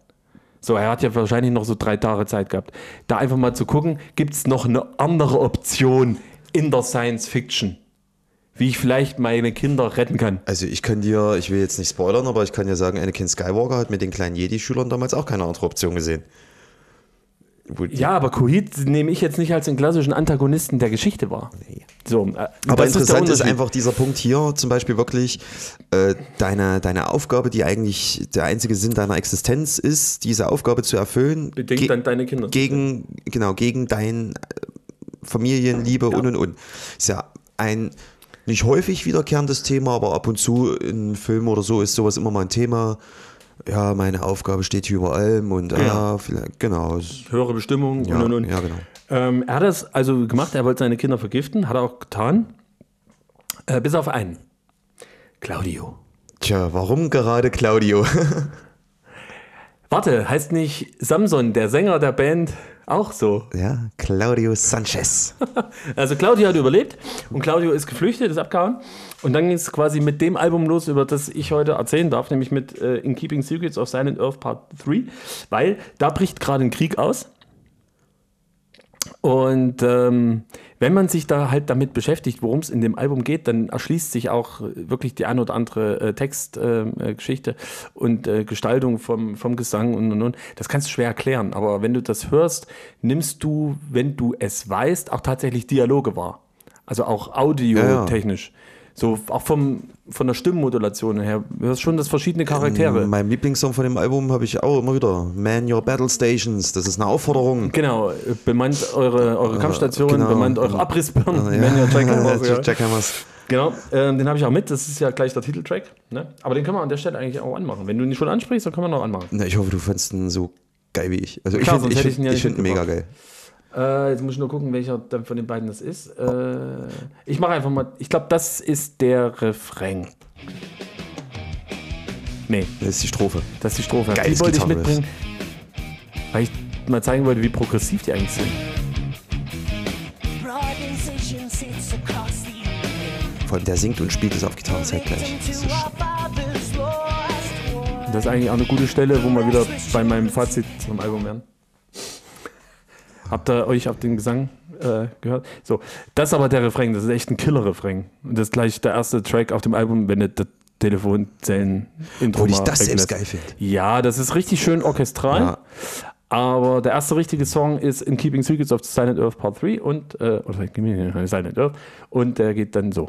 Speaker 1: So, er hat ja wahrscheinlich noch so drei Tage Zeit gehabt. Da einfach mal zu gucken, gibt es noch eine andere Option in der Science Fiction? wie ich vielleicht meine Kinder retten kann.
Speaker 2: Also ich kann dir, ich will jetzt nicht spoilern, aber ich kann dir sagen, Anakin Skywalker hat mit den kleinen Jedi-Schülern damals auch keine andere Option gesehen.
Speaker 1: Ja, aber Kuhit nehme ich jetzt nicht als den klassischen Antagonisten der Geschichte wahr. So, äh,
Speaker 2: Aber interessant ist,
Speaker 1: Unterschied.
Speaker 2: einfach dieser Punkt hier zum Beispiel wirklich, äh, deine, deine Aufgabe, die eigentlich der einzige Sinn deiner Existenz ist, diese Aufgabe zu erfüllen.
Speaker 1: Bedingt dann deine Kinder.
Speaker 2: Gegen, genau, gegen dein äh, Familienliebe und und und. Ist ja ein nicht häufig wiederkehrendes Thema, aber ab und zu in Filmen oder so ist sowas immer mal ein Thema. Ja, meine Aufgabe steht hier über allem und ja, vielleicht, genau.
Speaker 1: höhere Bestimmung
Speaker 2: Ja,
Speaker 1: und und und.
Speaker 2: ja, genau.
Speaker 1: Ähm, er hat das also gemacht, er wollte seine Kinder vergiften, hat er auch getan. Äh, bis auf einen. Claudio.
Speaker 2: Tja, warum gerade Claudio?
Speaker 1: Warte, heißt nicht Samson, der Sänger der Band, auch so?
Speaker 2: ja, Claudio Sanchez.
Speaker 1: Also Claudio hat überlebt und Claudio ist geflüchtet, ist abgehauen. Und dann ging es quasi mit dem Album los, über das ich heute erzählen darf, nämlich mit äh, In Keeping Secrets of Silent Earth Part 3, weil da bricht gerade ein Krieg aus. Und ähm, wenn man sich da halt damit beschäftigt, worum es in dem Album geht, dann erschließt sich auch wirklich die ein oder andere äh, Textgeschichte äh, Geschichte und äh, Gestaltung vom, vom Gesang und, und, und. Das kannst du schwer erklären, aber wenn du das hörst, nimmst du, wenn du es weißt, auch tatsächlich Dialoge wahr. Also auch audiotechnisch. So auch vom, von der Stimmmodulation her. Du hörst schon, dass verschiedene Charaktere.
Speaker 2: Mein Lieblingssong von dem Album habe ich auch immer wieder. Man Your Battle Stations. Das ist eine Aufforderung.
Speaker 1: Genau, bemannt eure, eure Kampfstationen,
Speaker 2: genau.
Speaker 1: bemannt eure Abrissbirnen,
Speaker 2: Ja.
Speaker 1: wenn ihr Jackhammers, ja.
Speaker 2: Jackhammers.
Speaker 1: Genau, ähm, den habe ich auch mit, das ist ja gleich der Titeltrack. Ne? Aber den können wir an der Stelle eigentlich auch anmachen. Wenn du ihn schon ansprichst, dann können wir noch anmachen.
Speaker 2: Na, ich hoffe, du fandest ihn so geil wie ich. Also ich
Speaker 1: Klar,
Speaker 2: finde ich
Speaker 1: hätte ich
Speaker 2: find,
Speaker 1: ihn ja
Speaker 2: ich find ihn mega geil.
Speaker 1: Äh, jetzt muss ich nur gucken, welcher dann von den beiden das ist. Äh, ich mache einfach mal, ich glaube, das ist der Refrain. Nee,
Speaker 2: Das ist die Strophe.
Speaker 1: das ist die Strophe. die
Speaker 2: Geiles
Speaker 1: wollte ich mitbringen, weil ich mal zeigen wollte, wie progressiv die eigentlich sind.
Speaker 2: Vor allem der singt und spielt es auf Gitarre zeitgleich. Das ist
Speaker 1: das ist eigentlich auch eine gute Stelle, wo wir wieder bei meinem Fazit zum Album wären. Habt ihr euch auf den Gesang äh, gehört? So, das ist aber der Refrain, das ist echt ein Killer-Refrain. Und das ist gleich der erste Track auf dem Album, wenn du das Telefonzellen-Intro
Speaker 2: Obwohl ich das selbst geil finde.
Speaker 1: Ja, das ist richtig schön orchestral.
Speaker 2: Ja.
Speaker 1: Aber der erste richtige Song ist In Keeping Secrets of the Silent Earth Part 3 und, äh, oder Silent Earth, und der geht dann so.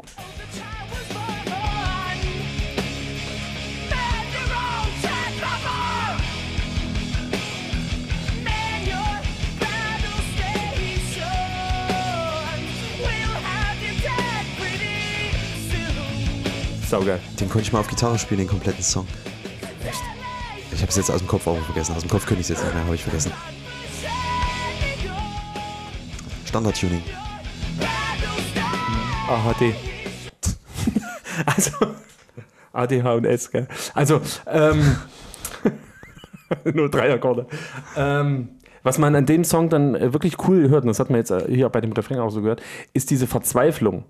Speaker 1: Saugeil.
Speaker 2: Den konnte ich mal auf Gitarre spielen, den kompletten Song. Ich habe es jetzt aus dem Kopf auch vergessen. Aus dem Kopf könnte ich es jetzt nicht mehr, habe ich vergessen. Standard-Tuning.
Speaker 1: AHD. also, ADH und S, gell? Also, ähm, nur drei Akkorde. Ähm, was man an dem Song dann äh, wirklich cool hört, und das hat man jetzt äh, hier bei dem Refrain auch so gehört, ist diese Verzweiflung,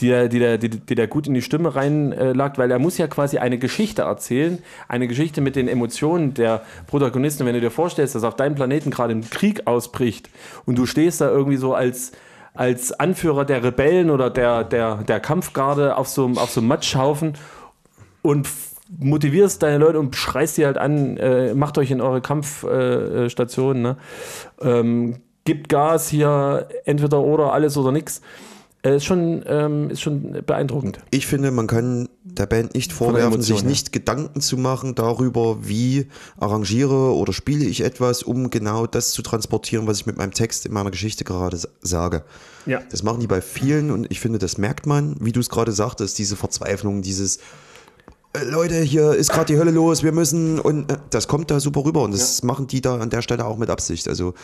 Speaker 1: die der, die die, die der gut in die Stimme reinlagt, äh, weil er muss ja quasi eine Geschichte erzählen, eine Geschichte mit den Emotionen der Protagonisten. Wenn du dir vorstellst, dass auf deinem Planeten gerade ein Krieg ausbricht und du stehst da irgendwie so als als Anführer der Rebellen oder der, der, der Kampfgarde auf so, einem- auf so einem Matschhaufen und motivierst deine Leute und schreist die halt an, äh, macht euch in eure Kampfstationen, äh, ne? ähm, gibt Gas hier, entweder oder, alles oder nix. Äh, ist, schon, ähm, ist schon beeindruckend.
Speaker 2: Ich finde, man kann der Band nicht vorwerfen,
Speaker 1: Emotion,
Speaker 2: sich
Speaker 1: ja.
Speaker 2: nicht Gedanken zu machen darüber, wie arrangiere oder spiele ich etwas, um genau das zu transportieren, was ich mit meinem Text in meiner Geschichte gerade sa- sage.
Speaker 1: Ja.
Speaker 2: Das machen die bei vielen und ich finde, das merkt man, wie du es gerade sagtest, diese Verzweiflung, dieses Leute, hier ist gerade die Hölle los, wir müssen und äh, das kommt da super rüber und das machen die da an der Stelle auch mit Absicht. Also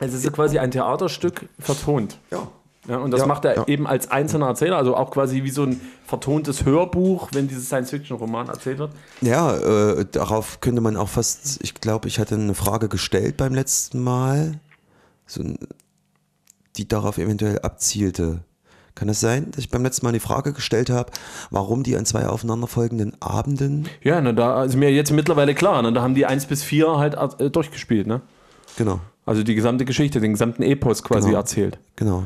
Speaker 1: Es ist quasi ein Theaterstück vertont.
Speaker 2: ja.
Speaker 1: Ja, und das
Speaker 2: Ja,
Speaker 1: macht er
Speaker 2: ja.
Speaker 1: eben als einzelner Erzähler, also auch quasi wie so ein vertontes Hörbuch, wenn dieses Science-Fiction-Roman erzählt wird.
Speaker 2: Ja, äh, darauf könnte man auch fast, ich glaube, ich hatte eine Frage gestellt beim letzten Mal, so, die darauf eventuell abzielte. Kann es sein, dass ich beim letzten Mal die Frage gestellt habe, warum die an zwei aufeinanderfolgenden Abenden?
Speaker 1: Ja, na, da ist mir jetzt mittlerweile klar, ne? da haben die 1 bis 4 halt äh, durchgespielt, ne?
Speaker 2: Genau,
Speaker 1: Also die gesamte Geschichte, den gesamten Epos quasi
Speaker 2: Genau.
Speaker 1: erzählt.
Speaker 2: genau.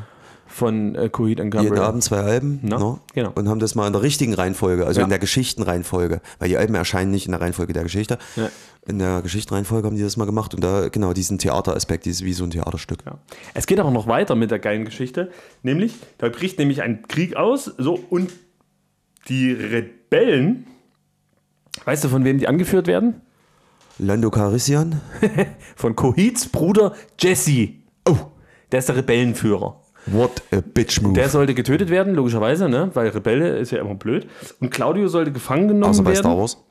Speaker 1: Von äh, Coheed and
Speaker 2: Jeden
Speaker 1: Cambria.
Speaker 2: Abend zwei Alben
Speaker 1: Na,
Speaker 2: ne?
Speaker 1: genau.
Speaker 2: und haben das mal in der richtigen Reihenfolge, also
Speaker 1: Ja.
Speaker 2: in der Geschichtenreihenfolge, weil die Alben erscheinen nicht in der Reihenfolge der Geschichte.
Speaker 1: Ja.
Speaker 2: In der Geschichtenreihenfolge haben die das mal gemacht und da genau diesen Theateraspekt, dieses wie so ein Theaterstück.
Speaker 1: Ja. Es geht aber noch weiter mit der geilen Geschichte, nämlich, da bricht nämlich ein Krieg aus, so, und die Rebellen, weißt du, von wem die angeführt werden?
Speaker 2: Lando Calrissian,
Speaker 1: Von Coheeds Bruder Jesse. Oh, der ist der Rebellenführer.
Speaker 2: What a bitch move.
Speaker 1: Der sollte getötet werden, logischerweise, ne? weil Rebelle ist ja immer blöd. Und Claudio sollte gefangen genommen
Speaker 2: Außer bei
Speaker 1: werden.
Speaker 2: Star Wars.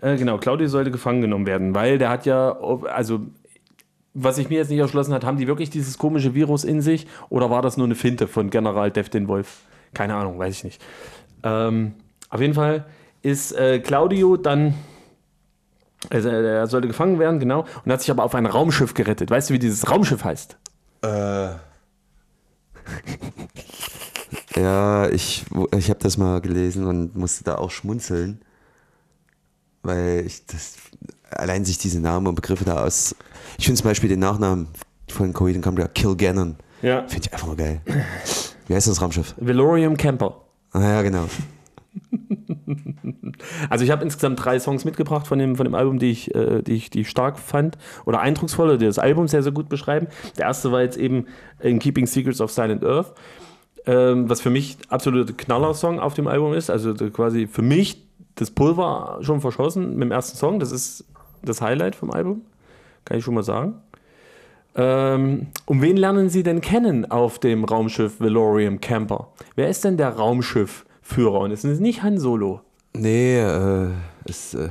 Speaker 1: Äh, genau, Claudio sollte gefangen genommen werden, weil der hat ja, also was ich mir jetzt nicht erschlossen hat, haben die wirklich dieses komische Virus in sich oder war das nur eine Finte von General Deftin Wolf? Keine Ahnung, weiß ich nicht. Ähm, auf jeden Fall ist äh, Claudio dann, also äh, er sollte gefangen werden, genau, und hat sich aber auf ein Raumschiff gerettet. Weißt du, wie dieses Raumschiff heißt?
Speaker 2: Ja, ich, ich habe das mal gelesen und musste da auch schmunzeln, weil ich das allein sich diese Namen und Begriffe da aus. Ich finde zum Beispiel den Nachnamen von Coheed Cambria, Kilgannon,
Speaker 1: Ja.
Speaker 2: finde ich einfach nur geil. Wie heißt das Raumschiff?
Speaker 1: Velorium Camper.
Speaker 2: Ah ja, genau.
Speaker 1: Also ich habe insgesamt drei Songs mitgebracht von dem, von dem Album, die ich, äh, die, ich, die stark fand oder eindrucksvoll, oder die das Album sehr, sehr gut beschreiben. Der erste war jetzt eben In Keeping Secrets of Silent Earth, ähm, was für mich absolute Knaller-Song auf dem Album ist. Also quasi für mich das Pulver schon verschossen mit dem ersten Song. Das ist das Highlight vom Album, kann ich schon mal sagen. Ähm, um wen lernen Sie denn kennen auf dem Raumschiff Velorium Camper? Wer ist denn der Raumschiffführer? Und es ist nicht Han Solo.
Speaker 2: Nee, äh, es, äh,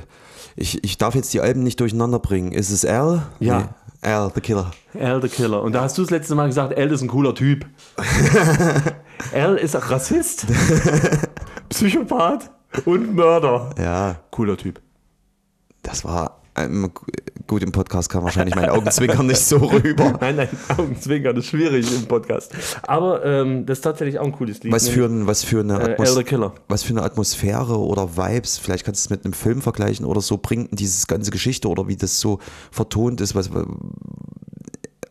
Speaker 2: ich, ich darf jetzt die Alben nicht durcheinander bringen. Ist es Al?
Speaker 1: Ja.
Speaker 2: Nee. Al, the Killer.
Speaker 1: Al the Killer. Und da hast du das letzte Mal gesagt, Al ist ein cooler Typ. Al ist Rassist, Psychopath und Mörder.
Speaker 2: Ja,
Speaker 1: Cooler Typ.
Speaker 2: das war. Ähm, gut, im Podcast kam wahrscheinlich mein Augenzwinkern nicht so rüber.
Speaker 1: Nein, nein, Augenzwinkern ist schwierig im Podcast. Aber ähm, das ist tatsächlich auch ein cooles Lied.
Speaker 2: Was für, ein, was, für eine
Speaker 1: äh,
Speaker 2: Atmos
Speaker 1: Al the Killer.
Speaker 2: was für eine Atmosphäre oder Vibes, vielleicht kannst du es mit einem Film vergleichen oder so, bringt dieses ganze Geschichte oder wie das so vertont ist, was,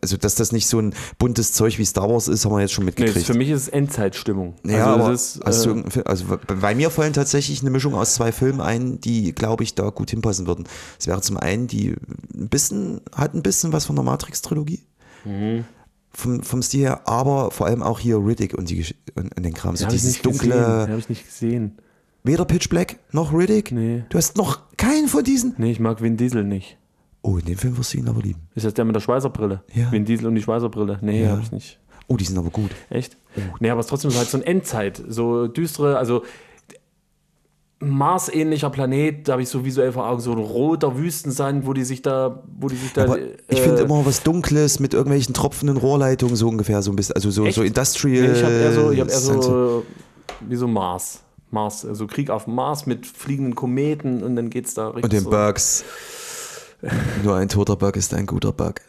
Speaker 2: also dass das nicht so ein buntes Zeug wie Star Wars ist, haben wir jetzt schon
Speaker 1: Nee,
Speaker 2: mitgekriegt.
Speaker 1: das für mich ist es Endzeitstimmung.
Speaker 2: ja,
Speaker 1: also
Speaker 2: aber
Speaker 1: ist,
Speaker 2: du
Speaker 1: äh,
Speaker 2: Film- also bei mir fallen tatsächlich eine Mischung aus zwei Filmen ein, die, glaube ich, da gut hinpassen würden. Es wäre zum einen die ein bisschen, hat ein bisschen was von der Matrix-Trilogie.
Speaker 1: Mhm.
Speaker 2: Vom, vom Stil her, aber vor allem auch hier Riddick und, die, und, und den Kram. So dieses dunkle,
Speaker 1: Habe ich nicht gesehen.
Speaker 2: weder Pitch Black noch Riddick.
Speaker 1: Nee.
Speaker 2: Du hast noch keinen von diesen.
Speaker 1: Nee, ich mag Vin Diesel nicht.
Speaker 2: Oh, in dem Film wirst du ihn aber lieben.
Speaker 1: Ist das der mit der Schweißerbrille?
Speaker 2: Ja.
Speaker 1: Vin Diesel und die Schweißerbrille? Nee,
Speaker 2: Ja.
Speaker 1: habe ich nicht.
Speaker 2: Oh, die sind aber gut.
Speaker 1: Echt? Nee, aber es ist trotzdem halt so ein Endzeit, so düstere, also Mars-ähnlicher Planet, da habe ich so visuell vor Augen, so ein roter Wüstensand, wo die sich da, wo die sich da.
Speaker 2: Aber ich
Speaker 1: äh,
Speaker 2: finde immer was Dunkles mit irgendwelchen tropfenden Rohrleitungen, so ungefähr, so ein bisschen. Also so,
Speaker 1: Echt?
Speaker 2: so Industrial.
Speaker 1: Nee, ich habe eher so, ich hab eher so wie so Mars. Mars, also Krieg auf Mars mit fliegenden Kometen und dann geht's da richtig
Speaker 2: Und den
Speaker 1: so.
Speaker 2: Bugs. Nur ein toter Bug ist ein guter Bug.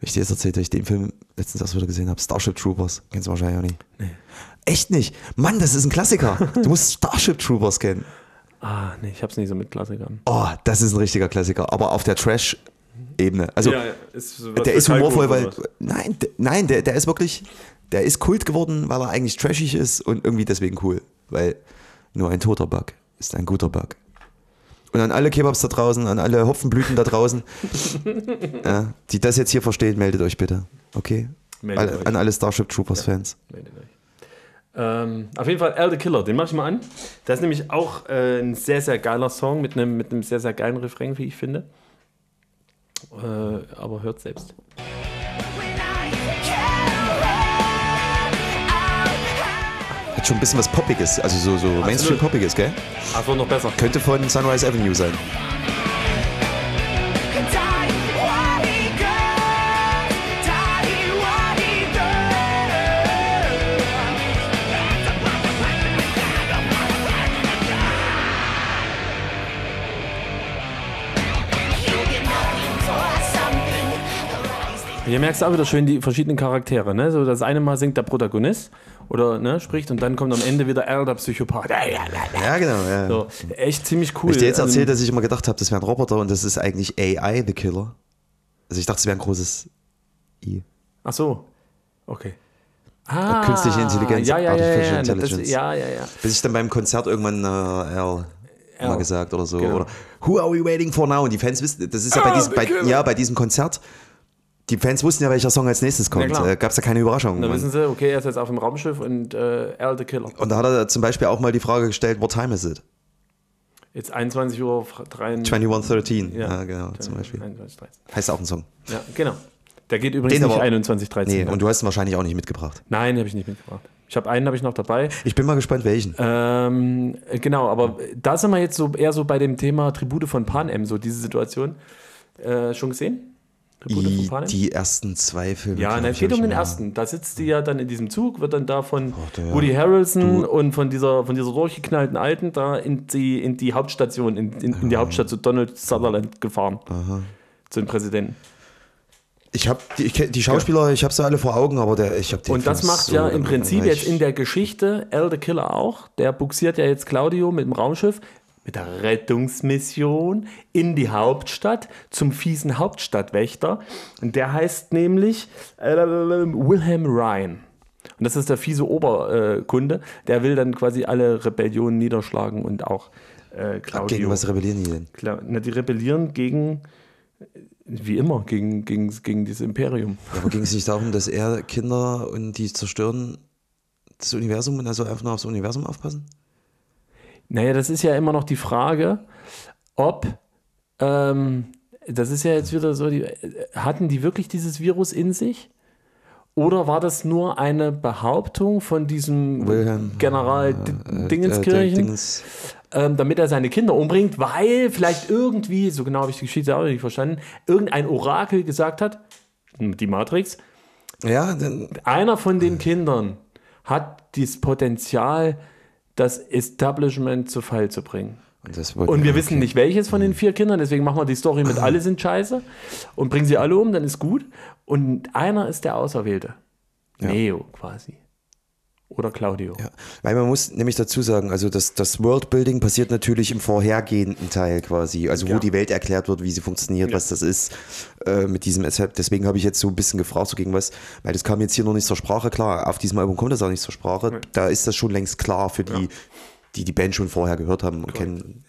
Speaker 2: Wenn ich dir jetzt erzählt, dass ich den Film letztens erst wieder gesehen habe, Starship Troopers. Kennst du wahrscheinlich auch nicht. Echt nicht? Mann, das ist ein Klassiker. Du musst Starship Troopers kennen.
Speaker 1: Ah, nee, ich hab's nicht so mit Klassikern.
Speaker 2: Oh, das ist ein richtiger Klassiker. Aber auf der Trash-Ebene. Also,
Speaker 1: ist
Speaker 2: der ist humorvoll, weil. Nein, nein der, der ist wirklich. Der ist Kult geworden, weil er eigentlich trashig ist und irgendwie deswegen cool. Weil nur ein toter Bug ist ein guter Bug. Und an alle Kebabs da draußen, an alle Hopfenblüten da draußen, ja, die das jetzt hier verstehen, meldet euch bitte. Okay?
Speaker 1: Meldet
Speaker 2: Alle,
Speaker 1: euch.
Speaker 2: an alle Starship Troopers Fans.
Speaker 1: Ähm, auf jeden Fall Al the Killer, den mach ich mal an. Das ist nämlich auch äh, ein sehr, sehr geiler Song mit einem, mit einem sehr, sehr geilen Refrain, wie ich finde. Äh, aber hört selbst.
Speaker 2: Schon ein bisschen was Poppiges, also so, so Mainstream-Poppiges, gell?
Speaker 1: Wird noch besser.
Speaker 2: Könnte von Sunrise Avenue sein.
Speaker 1: Hier merkst du auch wieder schön die verschiedenen Charaktere. Ne? So das eine Mal singt der Protagonist oder ne, spricht und dann kommt am Ende wieder Al, der Psychopath.
Speaker 2: Ja, genau. Ja.
Speaker 1: So, echt ziemlich cool.
Speaker 2: Wenn ich dir jetzt
Speaker 1: Also,
Speaker 2: erzählt, dass ich immer gedacht habe, das wäre ein Roboter und das ist eigentlich AI, the Killer. Also ich dachte, es wäre ein großes I.
Speaker 1: Ach so. Okay. Ah,
Speaker 2: künstliche Intelligenz,
Speaker 1: Ja, ja, ja,
Speaker 2: Artificial
Speaker 1: ja, ja,
Speaker 2: Intelligence.
Speaker 1: Das, ja, ja, ja.
Speaker 2: Bis ich dann beim Konzert irgendwann äh, Al mal gesagt oder so.
Speaker 1: Genau.
Speaker 2: Oder Who are we waiting for now? Und die Fans wissen, das ist ja bei, diesem, bei, ja, bei diesem Konzert, die Fans wussten ja, welcher Song als nächstes kommt.
Speaker 1: klar.
Speaker 2: äh, Gab es ja keine Überraschung.
Speaker 1: Da wissen sie, okay, er ist jetzt auf dem Raumschiff und äh, Al the Killer.
Speaker 2: und da hat er zum Beispiel auch mal die Frage gestellt, what time is it?
Speaker 1: Jetzt 21 Uhr 23.
Speaker 2: 2113. Ja, genau, zum Beispiel.
Speaker 1: 21, 13.
Speaker 2: Heißt auch ein Song.
Speaker 1: Ja, genau. Der geht übrigens
Speaker 2: Den
Speaker 1: nicht
Speaker 2: aber-
Speaker 1: 21, 13.
Speaker 2: Nee, und du hast ihn wahrscheinlich auch nicht mitgebracht.
Speaker 1: Nein, habe ich nicht mitgebracht. Ich habe einen habe ich noch dabei.
Speaker 2: Ich bin mal gespannt, welchen.
Speaker 1: Ähm, äh, genau, aber da sind wir jetzt so eher so bei dem Thema Tribute von Panem, so diese Situation. Äh, schon gesehen?
Speaker 2: Die, die ersten zwei Filme.
Speaker 1: ja, es geht um den ersten. Da sitzt die ja dann in diesem Zug, wird dann da von
Speaker 2: ja.
Speaker 1: Woody Harrelson und von dieser, von dieser durchgeknallten Alten da in die, in die Hauptstation, in, in, in die Hauptstadt zu Donald Sutherland gefahren. Zu den Präsidenten.
Speaker 2: Ich habe die, die Schauspieler, ich habe sie alle vor Augen, aber der, ich habe den
Speaker 1: Und das macht
Speaker 2: so
Speaker 1: ja im Prinzip
Speaker 2: langweilig.
Speaker 1: jetzt in der Geschichte Al the Killer auch. Der buxiert ja jetzt Claudio mit dem Raumschiff, mit der Rettungsmission in die Hauptstadt zum fiesen Hauptstadtwächter. Und der heißt nämlich äh, Wilhelm Ryan. Und das ist der fiese Oberkunde. Der will dann quasi alle Rebellionen niederschlagen und auch äh, Claudio.
Speaker 2: Gegen was rebellieren die denn?
Speaker 1: Klar, na, die rebellieren gegen, wie immer, gegen, gegen, gegen dieses Imperium.
Speaker 2: Ja, aber ging es nicht darum, dass er Kinder und die zerstören das Universum und also einfach nur aufs Universum aufpassen?
Speaker 1: Naja, das ist ja immer noch die Frage, ob, ähm, das ist ja jetzt wieder so, die, hatten die wirklich dieses Virus in sich? Oder war das nur eine Behauptung von diesem
Speaker 2: Wilhelm,
Speaker 1: General
Speaker 2: Äh,
Speaker 1: Dingenskirchen,
Speaker 2: äh, Dingens-
Speaker 1: ähm, damit er seine Kinder umbringt, weil vielleicht irgendwie, so genau habe ich die Geschichte auch nicht verstanden, irgendein Orakel gesagt hat, die Matrix,
Speaker 2: ja, dann,
Speaker 1: einer von den Kindern hat das Potenzial, das Establishment zu Fall zu bringen.
Speaker 2: und,
Speaker 1: Und wir
Speaker 2: okay.
Speaker 1: wissen nicht, welches von den vier Kindern, deswegen machen wir die Story mit alle sind scheiße und bringen sie alle um, dann ist gut. Und einer ist der Auserwählte. Neo quasi. Oder Claudio.
Speaker 2: Ja, weil man muss nämlich dazu sagen, also das, das Worldbuilding passiert natürlich im vorhergehenden Teil quasi, also wo
Speaker 1: Ja.
Speaker 2: die Welt erklärt wird, wie sie funktioniert, was das ist äh, mit diesem, deswegen habe ich jetzt so ein bisschen gefragt, so gegen was, weil das kam jetzt hier noch nicht zur Sprache, klar, auf diesem Album kommt das auch nicht zur Sprache, da ist das schon längst klar für die, die die Band schon vorher gehört haben und kennen.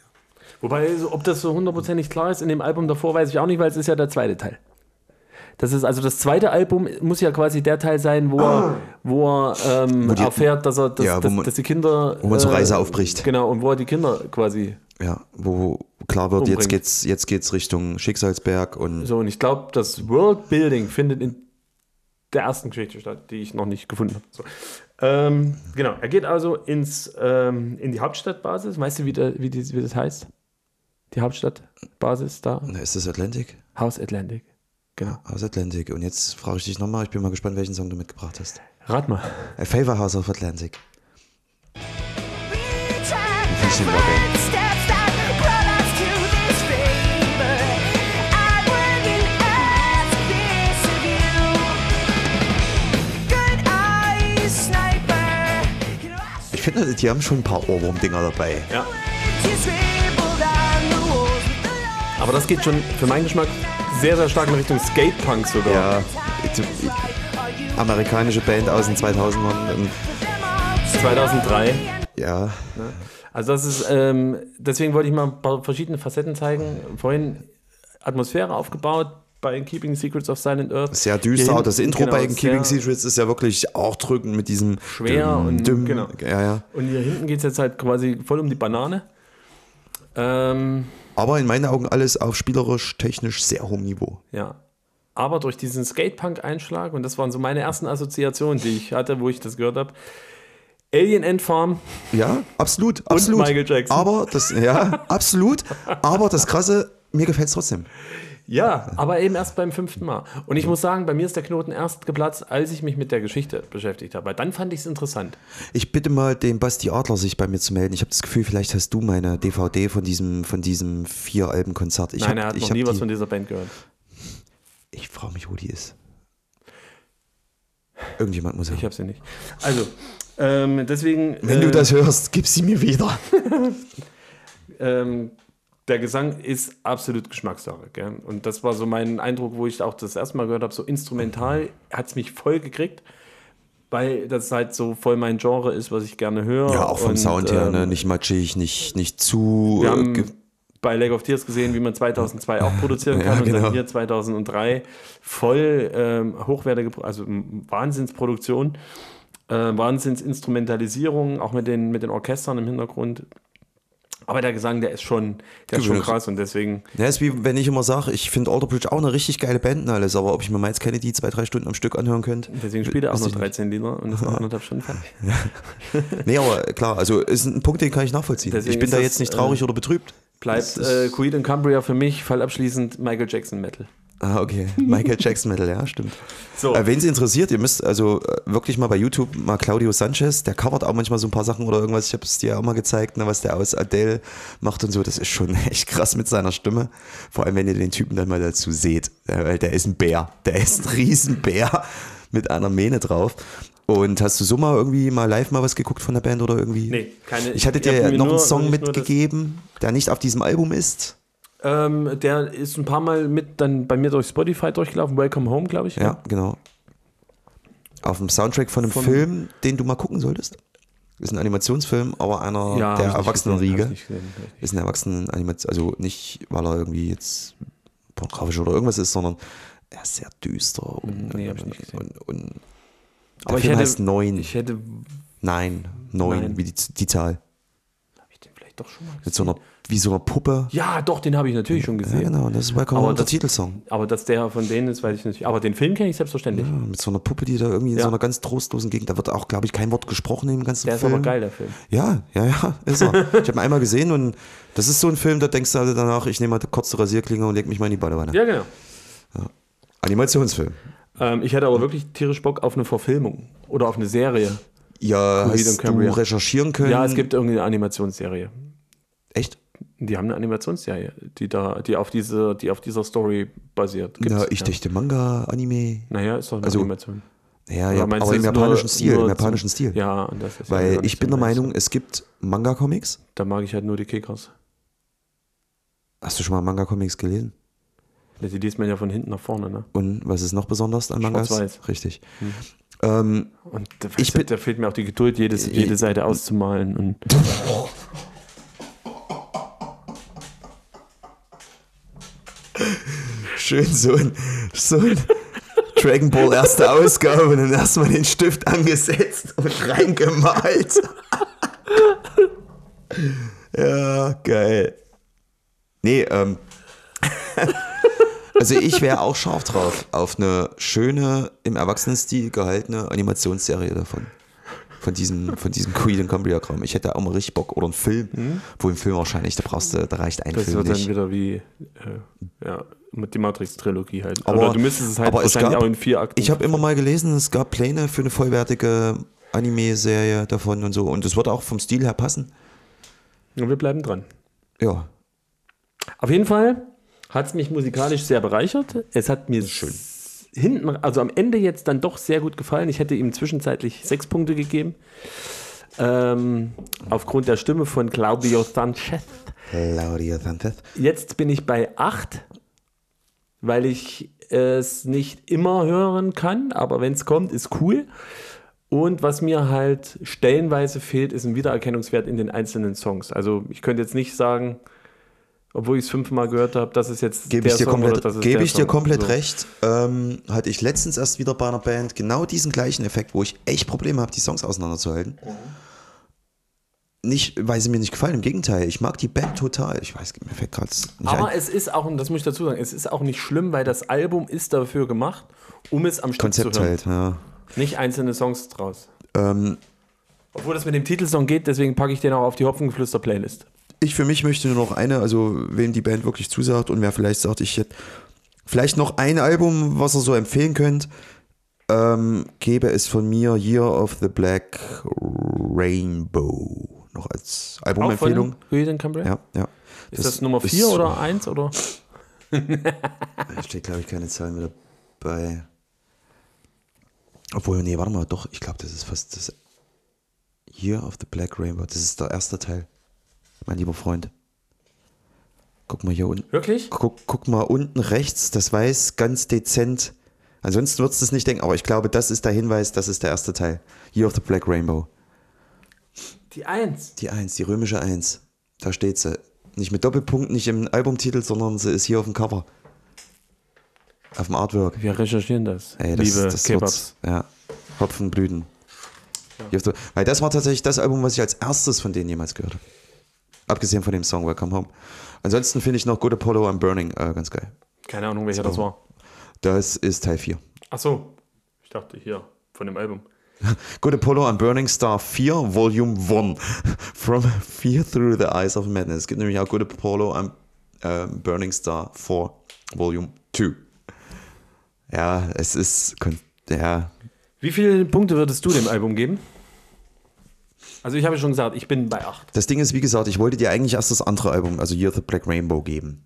Speaker 1: Wobei, so, ob das so hundertprozentig klar ist in dem Album davor, weiß ich auch nicht, weil es ist ja der zweite Teil. Das ist also das zweite Album muss ja quasi der Teil sein, wo er, wo er ähm,
Speaker 2: die-
Speaker 1: erfährt, dass er dass,
Speaker 2: Ja, wo
Speaker 1: dass,
Speaker 2: man-
Speaker 1: dass die Kinder
Speaker 2: wo man zur Reise aufbricht.
Speaker 1: Genau, und wo er die Kinder quasi
Speaker 2: Ja, wo klar wird, jetzt
Speaker 1: Umbringen.
Speaker 2: geht's, jetzt geht's Richtung Schicksalsberg und
Speaker 1: So, und ich glaube, das Worldbuilding findet in der ersten Geschichte statt, die ich noch nicht gefunden habe. So. Ähm, genau, er geht also ins, ähm, in die Hauptstadtbasis. Weißt du, wie, der, wie, die, wie das heißt? Die Hauptstadtbasis da?
Speaker 2: Na, ist das Atlantic?
Speaker 1: House Atlantic. Genau.
Speaker 2: Aus Atlantic. Und jetzt frage ich dich nochmal, ich bin mal gespannt, welchen Song du mitgebracht hast.
Speaker 1: Rat mal.
Speaker 2: A Favor House of Atlantic. Ich finde, die haben schon ein paar Ohrwurm-Dinger dabei.
Speaker 1: Ja. Aber das geht schon für meinen Geschmack sehr, sehr stark in Richtung Skatepunk sogar.
Speaker 2: Ja, amerikanische Band aus den 2000ern. ähm,
Speaker 1: 2003.
Speaker 2: Ja,
Speaker 1: Also das ist, ähm, deswegen wollte ich mal ein paar verschiedene Facetten zeigen. Vorhin Atmosphäre aufgebaut bei Keeping Secrets of Silent Earth.
Speaker 2: sehr düster. Auch das Intro
Speaker 1: genau,
Speaker 2: bei Keeping Secrets ist ja wirklich auch drückend mit diesem
Speaker 1: Schwer und-
Speaker 2: düm,
Speaker 1: genau.
Speaker 2: Ja, ja.
Speaker 1: Und hier hinten geht es jetzt halt quasi voll um die Banane. Ähm,
Speaker 2: Aber in meinen Augen alles auf spielerisch, technisch sehr hohem Niveau.
Speaker 1: ja. Aber durch diesen Skatepunk-Einschlag, und das waren so meine ersten Assoziationen, die ich hatte, wo ich das gehört habe, Alien Ant Farm,
Speaker 2: Ja, absolut, absolut.
Speaker 1: Michael Jackson.
Speaker 2: Aber das, ja, absolut. Aber das Krasse, mir gefällt es trotzdem.
Speaker 1: Ja, aber eben erst beim fünften Mal. Und ich muss sagen, bei mir ist der Knoten erst geplatzt, als ich mich mit der Geschichte beschäftigt habe. Weil dann fand ich es interessant.
Speaker 2: Ich bitte mal den Basti Adler, sich bei mir zu melden. Ich habe das Gefühl, vielleicht hast du meine DVD von diesem, von diesem vier Alben Konzert. Ich
Speaker 1: Nein,
Speaker 2: hab,
Speaker 1: er hat
Speaker 2: ich
Speaker 1: noch nie
Speaker 2: die,
Speaker 1: was von dieser Band gehört.
Speaker 2: Ich frage mich, wo die ist. Irgendjemand muss
Speaker 1: Ich
Speaker 2: haben.
Speaker 1: habe sie nicht. Also, ähm, deswegen.
Speaker 2: Wenn
Speaker 1: äh,
Speaker 2: du das hörst, gib sie mir wieder.
Speaker 1: ähm, der Gesang ist absolut Geschmackssache. Gell? Und das war so mein Eindruck, wo ich auch das erste Mal gehört habe, so instrumental hat es mich voll gekriegt. weil das halt so voll mein Genre ist, was ich gerne höre.
Speaker 2: Ja, auch vom
Speaker 1: Und,
Speaker 2: Sound her, ne?
Speaker 1: ähm,
Speaker 2: nicht matschig, nicht, nicht zu.
Speaker 1: Wir
Speaker 2: äh,
Speaker 1: haben
Speaker 2: ge-
Speaker 1: bei Lake of Tears gesehen, wie man 2002 auch produzieren
Speaker 2: Ja,
Speaker 1: kann und
Speaker 2: genau.
Speaker 1: dann hier 2003 voll ähm, hochwertige, also Wahnsinnsproduktion, äh, Wahnsinnsinstrumentalisierung, auch mit den, mit den Orchestern im Hintergrund. Aber der Gesang, der ist schon, der ist schon krass und deswegen,
Speaker 2: Ja, ist wie wenn ich immer sage, ich finde Alter Bridge auch eine richtig geile Band und alles, aber ob ich mir mal jetzt keine die zwei, drei Stunden am Stück anhören könnte.
Speaker 1: deswegen spielt er auch nur
Speaker 2: ich nicht.
Speaker 1: 13 Lieder und ist noch anderthalb Stunden fertig.
Speaker 2: Nee, aber klar, also ist ein Punkt, den kann ich nachvollziehen.
Speaker 1: Deswegen
Speaker 2: ich bin da
Speaker 1: das,
Speaker 2: jetzt nicht traurig
Speaker 1: äh,
Speaker 2: oder betrübt.
Speaker 1: Bleibt äh, Queen und Cumbria für mich, fallabschließend Michael Jackson Metal.
Speaker 2: Ah, okay. Michael Jackson Metal, ja, stimmt.
Speaker 1: So.
Speaker 2: Äh, Wen Sie interessiert, ihr müsst also äh, wirklich mal bei YouTube mal Claudio Sanchez, der covert auch manchmal so ein paar Sachen oder irgendwas. Ich habe es dir auch mal gezeigt, ne, was der aus Adele macht und so. Das ist schon echt krass mit seiner Stimme. Vor allem, wenn ihr den Typen dann mal dazu seht. Äh, Weil der ist ein Bär. Der ist ein Riesenbär mit einer Mähne drauf. Und hast du so mal irgendwie mal live mal was geguckt von der Band oder irgendwie?
Speaker 1: Nee, keine-
Speaker 2: Ich hatte dir noch
Speaker 1: nur-
Speaker 2: einen Song mitgegeben, der nicht auf diesem Album ist.
Speaker 1: Ähm, der ist ein paar Mal mit dann bei mir durch Spotify durchgelaufen. Welcome Home, glaube ich. ne?
Speaker 2: Ja, genau. Auf dem Soundtrack von einem
Speaker 1: Von-
Speaker 2: Film, den du mal gucken solltest. Ist ein Animationsfilm, aber einer
Speaker 1: Ja,
Speaker 2: der
Speaker 1: ich
Speaker 2: Erwachsenenriege.
Speaker 1: ich ich
Speaker 2: Ist ein Erwachsenen-Animation, also nicht, weil er irgendwie jetzt pornografisch oder irgendwas ist, sondern er ist sehr düster und,
Speaker 1: Nee, hab ich nicht gesehen.
Speaker 2: und, und der
Speaker 1: Aber ich
Speaker 2: Film
Speaker 1: hätte-
Speaker 2: heißt Neun.
Speaker 1: Ich hätte.
Speaker 2: Nein, Neun, wie die, die Zahl.
Speaker 1: Hab ich den vielleicht doch schon mal
Speaker 2: Mit
Speaker 1: gesehen?
Speaker 2: so einer, wie so einer Puppe.
Speaker 1: Ja, doch, den habe ich natürlich schon
Speaker 2: Ja,
Speaker 1: gesehen.
Speaker 2: genau, und das ist Welcome
Speaker 1: Aber
Speaker 2: Home, der
Speaker 1: das-
Speaker 2: Titelsong.
Speaker 1: Aber dass der von denen ist, weiß ich nicht. Aber den Film kenne ich selbstverständlich.
Speaker 2: Ja, mit so einer Puppe, die da irgendwie in
Speaker 1: Ja.
Speaker 2: so einer ganz trostlosen Gegend, da wird auch, glaube ich, kein Wort gesprochen im ganzen
Speaker 1: Der ist
Speaker 2: Film.
Speaker 1: aber geil, der Film.
Speaker 2: Ja, ja, ja, ist er. ich habe ihn einmal gesehen und das ist so ein Film, da denkst du halt danach, ich nehme mal kurz die Rasierklinge und leg mich mal in die Badewanne.
Speaker 1: Ja, genau.
Speaker 2: Animationsfilm.
Speaker 1: Ähm, ich hätte aber wirklich tierisch Bock auf eine Verfilmung oder auf eine Serie.
Speaker 2: Ja, hast du recherchieren können?
Speaker 1: Ja, es gibt irgendeine Animationsserie.
Speaker 2: Echt?
Speaker 1: Die haben eine Animationsserie, die da, die auf diese, die auf dieser Story basiert. Gibt's,
Speaker 2: Ja, ich
Speaker 1: ja.
Speaker 2: dachte Manga, Anime.
Speaker 1: Naja, ist doch eine
Speaker 2: Also,
Speaker 1: Animation.
Speaker 2: Ja, ja, aber im
Speaker 1: jetzt nur-
Speaker 2: japanischen Stil,
Speaker 1: nur
Speaker 2: im japanischen Stil.
Speaker 1: Ja, und das ist ja
Speaker 2: Weil
Speaker 1: wieder
Speaker 2: ich bin der. Meinung, es gibt Manga-Comics.
Speaker 1: Da mag ich halt nur die Kickers.
Speaker 2: Hast du schon mal Manga-Comics gelesen?
Speaker 1: Die liest man ja von hinten nach vorne, ne?
Speaker 2: Und was ist noch besonders an Mangas?
Speaker 1: Schwarz-Weiß.
Speaker 2: Richtig. Ähm,
Speaker 1: Und da,
Speaker 2: Ich
Speaker 1: ich
Speaker 2: bin-
Speaker 1: da fehlt mir auch die Geduld, jedes, jede Seite auszumalen. Und
Speaker 2: schön so ein, so ein Dragon Ball erste Ausgabe und dann erstmal den Stift angesetzt und reingemalt. ja, geil. Nee, ähm. Also ich wäre auch scharf drauf auf eine schöne, im Erwachsenenstil gehaltene Animationsserie davon. Von diesem, von diesem Queen and Cumbria Kram. Ich hätte auch mal richtig Bock. Oder einen Film. Wo im Film wahrscheinlich, da brauchst du, da reicht ein
Speaker 1: das
Speaker 2: Film
Speaker 1: wird
Speaker 2: nicht.
Speaker 1: dann wieder wie äh, ja, mit die Matrix-Trilogie halt.
Speaker 2: Aber-
Speaker 1: Oder du müsstest es halt
Speaker 2: aber es
Speaker 1: wahrscheinlich
Speaker 2: gab-
Speaker 1: auch in vier Akten.
Speaker 2: Ich habe immer mal gelesen, es gab Pläne für eine vollwertige Anime-Serie davon und so. Und es würde auch vom Stil her passen.
Speaker 1: Und wir bleiben dran.
Speaker 2: Ja.
Speaker 1: Auf jeden Fall hat es mich musikalisch sehr bereichert. Es hat mir schön. Hinten, also am Ende jetzt dann doch sehr gut gefallen. Ich hätte ihm zwischenzeitlich sechs Punkte gegeben. Ähm, aufgrund der Stimme von Claudio Sanchez.
Speaker 2: Claudia Sanchez.
Speaker 1: Jetzt bin ich bei acht, weil ich es nicht immer hören kann, aber wenn es kommt, ist cool. Und was mir halt stellenweise fehlt, ist ein Wiedererkennungswert in den einzelnen Songs. Also ich könnte jetzt nicht sagen, obwohl ich es fünfmal gehört habe, das ist jetzt
Speaker 2: Gebe ich dir
Speaker 1: Song
Speaker 2: komplett, gebe ich dir
Speaker 1: Song.
Speaker 2: komplett
Speaker 1: So.
Speaker 2: recht. Ähm, hatte ich letztens erst wieder bei einer Band genau diesen gleichen Effekt, wo ich echt Probleme habe, die Songs auseinanderzuhalten. Nicht, weil sie mir nicht gefallen, im Gegenteil. Ich mag die Band total. Ich weiß, mir fällt gerade nicht
Speaker 1: Aber
Speaker 2: ein.
Speaker 1: es ist auch, und das muss ich dazu sagen, es ist auch nicht schlimm, weil das Album ist dafür gemacht, um es am Stück
Speaker 2: Konzept
Speaker 1: zu hören.
Speaker 2: halt, ja.
Speaker 1: Nicht einzelne Songs draus.
Speaker 2: Ähm,
Speaker 1: Obwohl das mit dem Titelsong geht, deswegen packe ich den auch auf die Hopfengeflüster-Playlist.
Speaker 2: Ich für mich möchte nur noch eine, also wem die Band wirklich zusagt und wer vielleicht sagt, ich hätte vielleicht noch ein Album, was ihr so empfehlen könnt, ähm, gäbe es von mir Year of the Black Rainbow noch als Albumempfehlung. Ja, ja.
Speaker 1: Ist das, Nummer 4 oder 1 oder?
Speaker 2: Da steht, glaube ich, keine Zahl mehr dabei. Obwohl, nee, warte mal, doch, ich glaube, das ist fast das Year of the Black Rainbow. Das ist der erste Teil, mein lieber Freund. Guck mal hier unten.
Speaker 1: Wirklich?
Speaker 2: Guck, guck mal unten rechts, das weiß ganz dezent Ansonsten würdest du es nicht denken, aber ich glaube, das ist der Hinweis, das ist der erste Teil. Year of the Black Rainbow.
Speaker 1: Die Eins.
Speaker 2: Die Eins, die römische Eins. Da steht sie. Nicht mit Doppelpunkt, nicht im Albumtitel, sondern sie ist hier auf dem Cover. Auf dem Artwork.
Speaker 1: Wir recherchieren das.
Speaker 2: Ey, das,
Speaker 1: Liebe
Speaker 2: das
Speaker 1: Kebabs.
Speaker 2: Ja. Hopfenblüten. The- Weil das war tatsächlich das Album, was ich als erstes von denen jemals gehört habe. Abgesehen von dem Song Welcome Home. Ansonsten finde ich noch Good Apollo I'm Burning äh, ganz geil.
Speaker 1: Keine Ahnung, welcher das war.
Speaker 2: Das ist Teil 4.
Speaker 1: Ach so. Ich dachte hier, von dem Album.
Speaker 2: Good Apollo I'm Burning Star 4, Volume 1. From Fear Through the Eyes of Madness. Es gibt nämlich auch Good Apollo I'm äh, Burning Star 4, Volume 2. Ja, es ist. Ja,
Speaker 1: Wie viele Punkte würdest du dem Album geben? Also ich habe schon gesagt, ich bin bei 8.
Speaker 2: Das Ding ist, wie gesagt, ich wollte dir eigentlich erst das andere Album, also Year of the Black Rainbow, geben.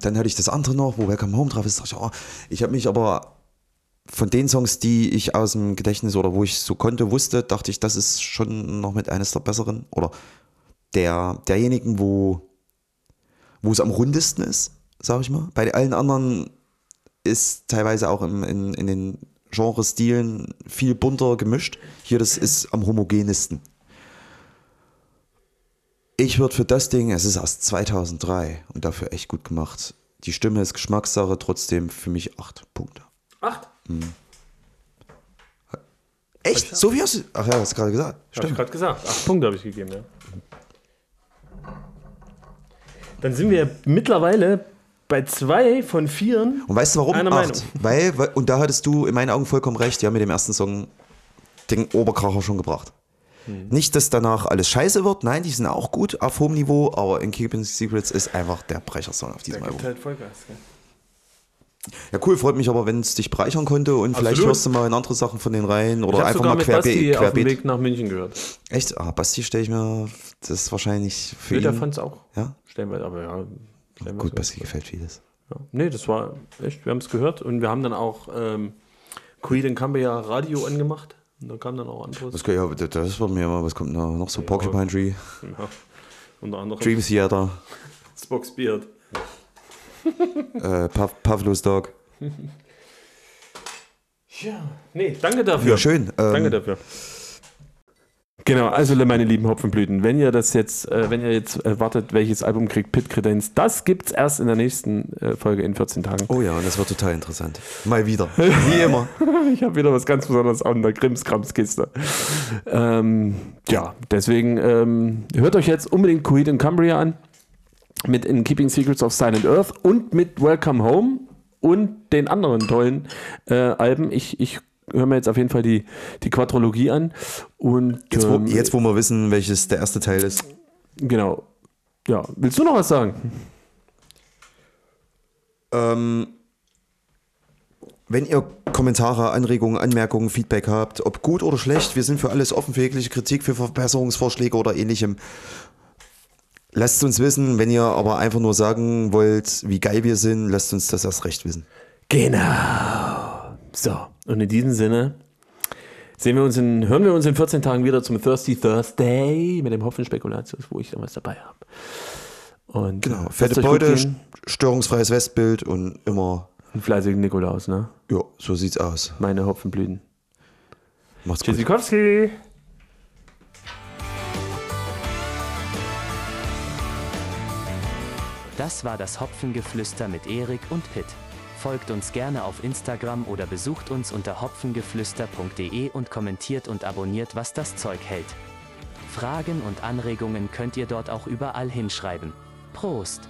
Speaker 2: Dann hatte ich das andere noch, wo Welcome Home drauf ist. Ich, oh, ich habe mich aber von den Songs, die ich aus dem Gedächtnis oder wo ich so konnte, wusste, dachte ich, das ist schon noch mit eines der besseren oder der, derjenigen, wo, wo es am rundesten ist, sag ich mal. Bei allen anderen ist teilweise auch im, in, in den Genre-Stilen viel bunter gemischt. Hier, das ist am homogenesten. Ich würde für das Ding, es ist aus 2003 und dafür echt gut gemacht. Die Stimme ist Geschmackssache, trotzdem für mich 8 Punkte.
Speaker 1: 8?
Speaker 2: Echt? So wie hast du. Ach ja, hast du gerade gesagt.
Speaker 1: Habe ich
Speaker 2: Stimmt.
Speaker 1: gerade gesagt. 8 Punkte habe ich gegeben, ja. Dann sind wir mittlerweile bei zwei von vieren.
Speaker 2: Und weißt du warum? Acht.
Speaker 1: Meinung.
Speaker 2: Weil, weil, und da hattest du in meinen Augen vollkommen recht, die haben mit dem ersten Song den Oberkracher schon gebracht.
Speaker 1: Hm.
Speaker 2: Nicht, dass danach alles scheiße wird, nein, die sind auch gut auf hohem Niveau, aber in Keeping Secrets ist einfach der Brechersong auf diesem Album.
Speaker 1: halt Vollgas. Gell?
Speaker 2: Ja, cool, freut mich aber, wenn es dich bereichern konnte und vielleicht
Speaker 1: Absolut.
Speaker 2: hörst du mal in andere Sachen von den Reihen
Speaker 1: Ich
Speaker 2: oder
Speaker 1: habe
Speaker 2: einfach mal querbeet.
Speaker 1: auf dem
Speaker 2: querbeet.
Speaker 1: Weg nach München gehört.
Speaker 2: Echt? Ah, Basti stelle ich mir, das ist wahrscheinlich für
Speaker 1: Nee, der
Speaker 2: ihn.
Speaker 1: fand es auch.
Speaker 2: Ja?
Speaker 1: Stellenweise, aber ja. Stellenweise
Speaker 2: Gut, Basti gefällt vieles.
Speaker 1: Ja. Nee, das war echt, wir haben es gehört und wir haben dann auch ähm, Creed and Cambria Radio angemacht. Und da kam dann auch anderes.
Speaker 2: Das, ja, das- war mir mal, was kommt da noch so? Porcupine Tree,
Speaker 1: Ja. Unter anderem
Speaker 2: Dream Theater,
Speaker 1: Spock's Beard.
Speaker 2: äh, Pav Pavlos Dog.
Speaker 1: Ja, nee, danke dafür.
Speaker 2: Ja, schön. Ähm,
Speaker 1: Danke dafür. Genau, also meine lieben Hopfenblüten, wenn ihr das jetzt, äh, wenn ihr jetzt äh, wartet, welches Album kriegt Pit Credenz, das gibt's erst in der nächsten äh, Folge in 14 Tagen.
Speaker 2: Oh ja, und das wird total interessant. Mal wieder. Wie immer.
Speaker 1: Ich habe wieder was ganz Besonderes an der Krimskramskiste. Ähm, ja, deswegen ähm, hört euch jetzt unbedingt Creed in Cumbria an. Mit In Keeping Secrets of Silent Earth und mit Welcome Home und den anderen tollen äh, Alben. Ich, ich höre mir jetzt auf jeden Fall die, die Quadrologie an. Und
Speaker 2: Jetzt wo,
Speaker 1: ähm,
Speaker 2: jetzt, wo wir wissen, welches der erste Teil ist.
Speaker 1: genau. Ja, willst du noch was sagen?
Speaker 2: Ähm, wenn ihr Kommentare, Anregungen, Anmerkungen, Feedback habt, ob gut oder schlecht, wir sind für alles offen für jegliche Kritik, für Verbesserungsvorschläge oder ähnlichem. Lasst uns wissen, wenn ihr aber einfach nur sagen wollt, wie geil wir sind, lasst uns das erst recht wissen.
Speaker 1: Genau. So, und in diesem Sinne sehen wir uns in, hören wir uns in 14 Tagen wieder zum Thirsty Thursday mit dem Hopfenspekulatius, wo ich dann was dabei habe. Und
Speaker 2: Genau,
Speaker 1: lasst
Speaker 2: fette Beute,
Speaker 1: gehen.
Speaker 2: störungsfreies Westbild und immer,
Speaker 1: Einen fleißigen Nikolaus, ne?
Speaker 2: ja, so sieht's aus.
Speaker 1: Meine Hopfenblüten.
Speaker 2: Macht's gut.
Speaker 1: Tschüssikowski.
Speaker 3: Das war das Hopfengeflüster mit Erik und Pitt. Folgt uns gerne auf Instagram oder besucht uns unter hopfengeflüster.de und kommentiert und abonniert, was das Zeug hält. Fragen und Anregungen könnt ihr dort auch überall hinschreiben. Prost!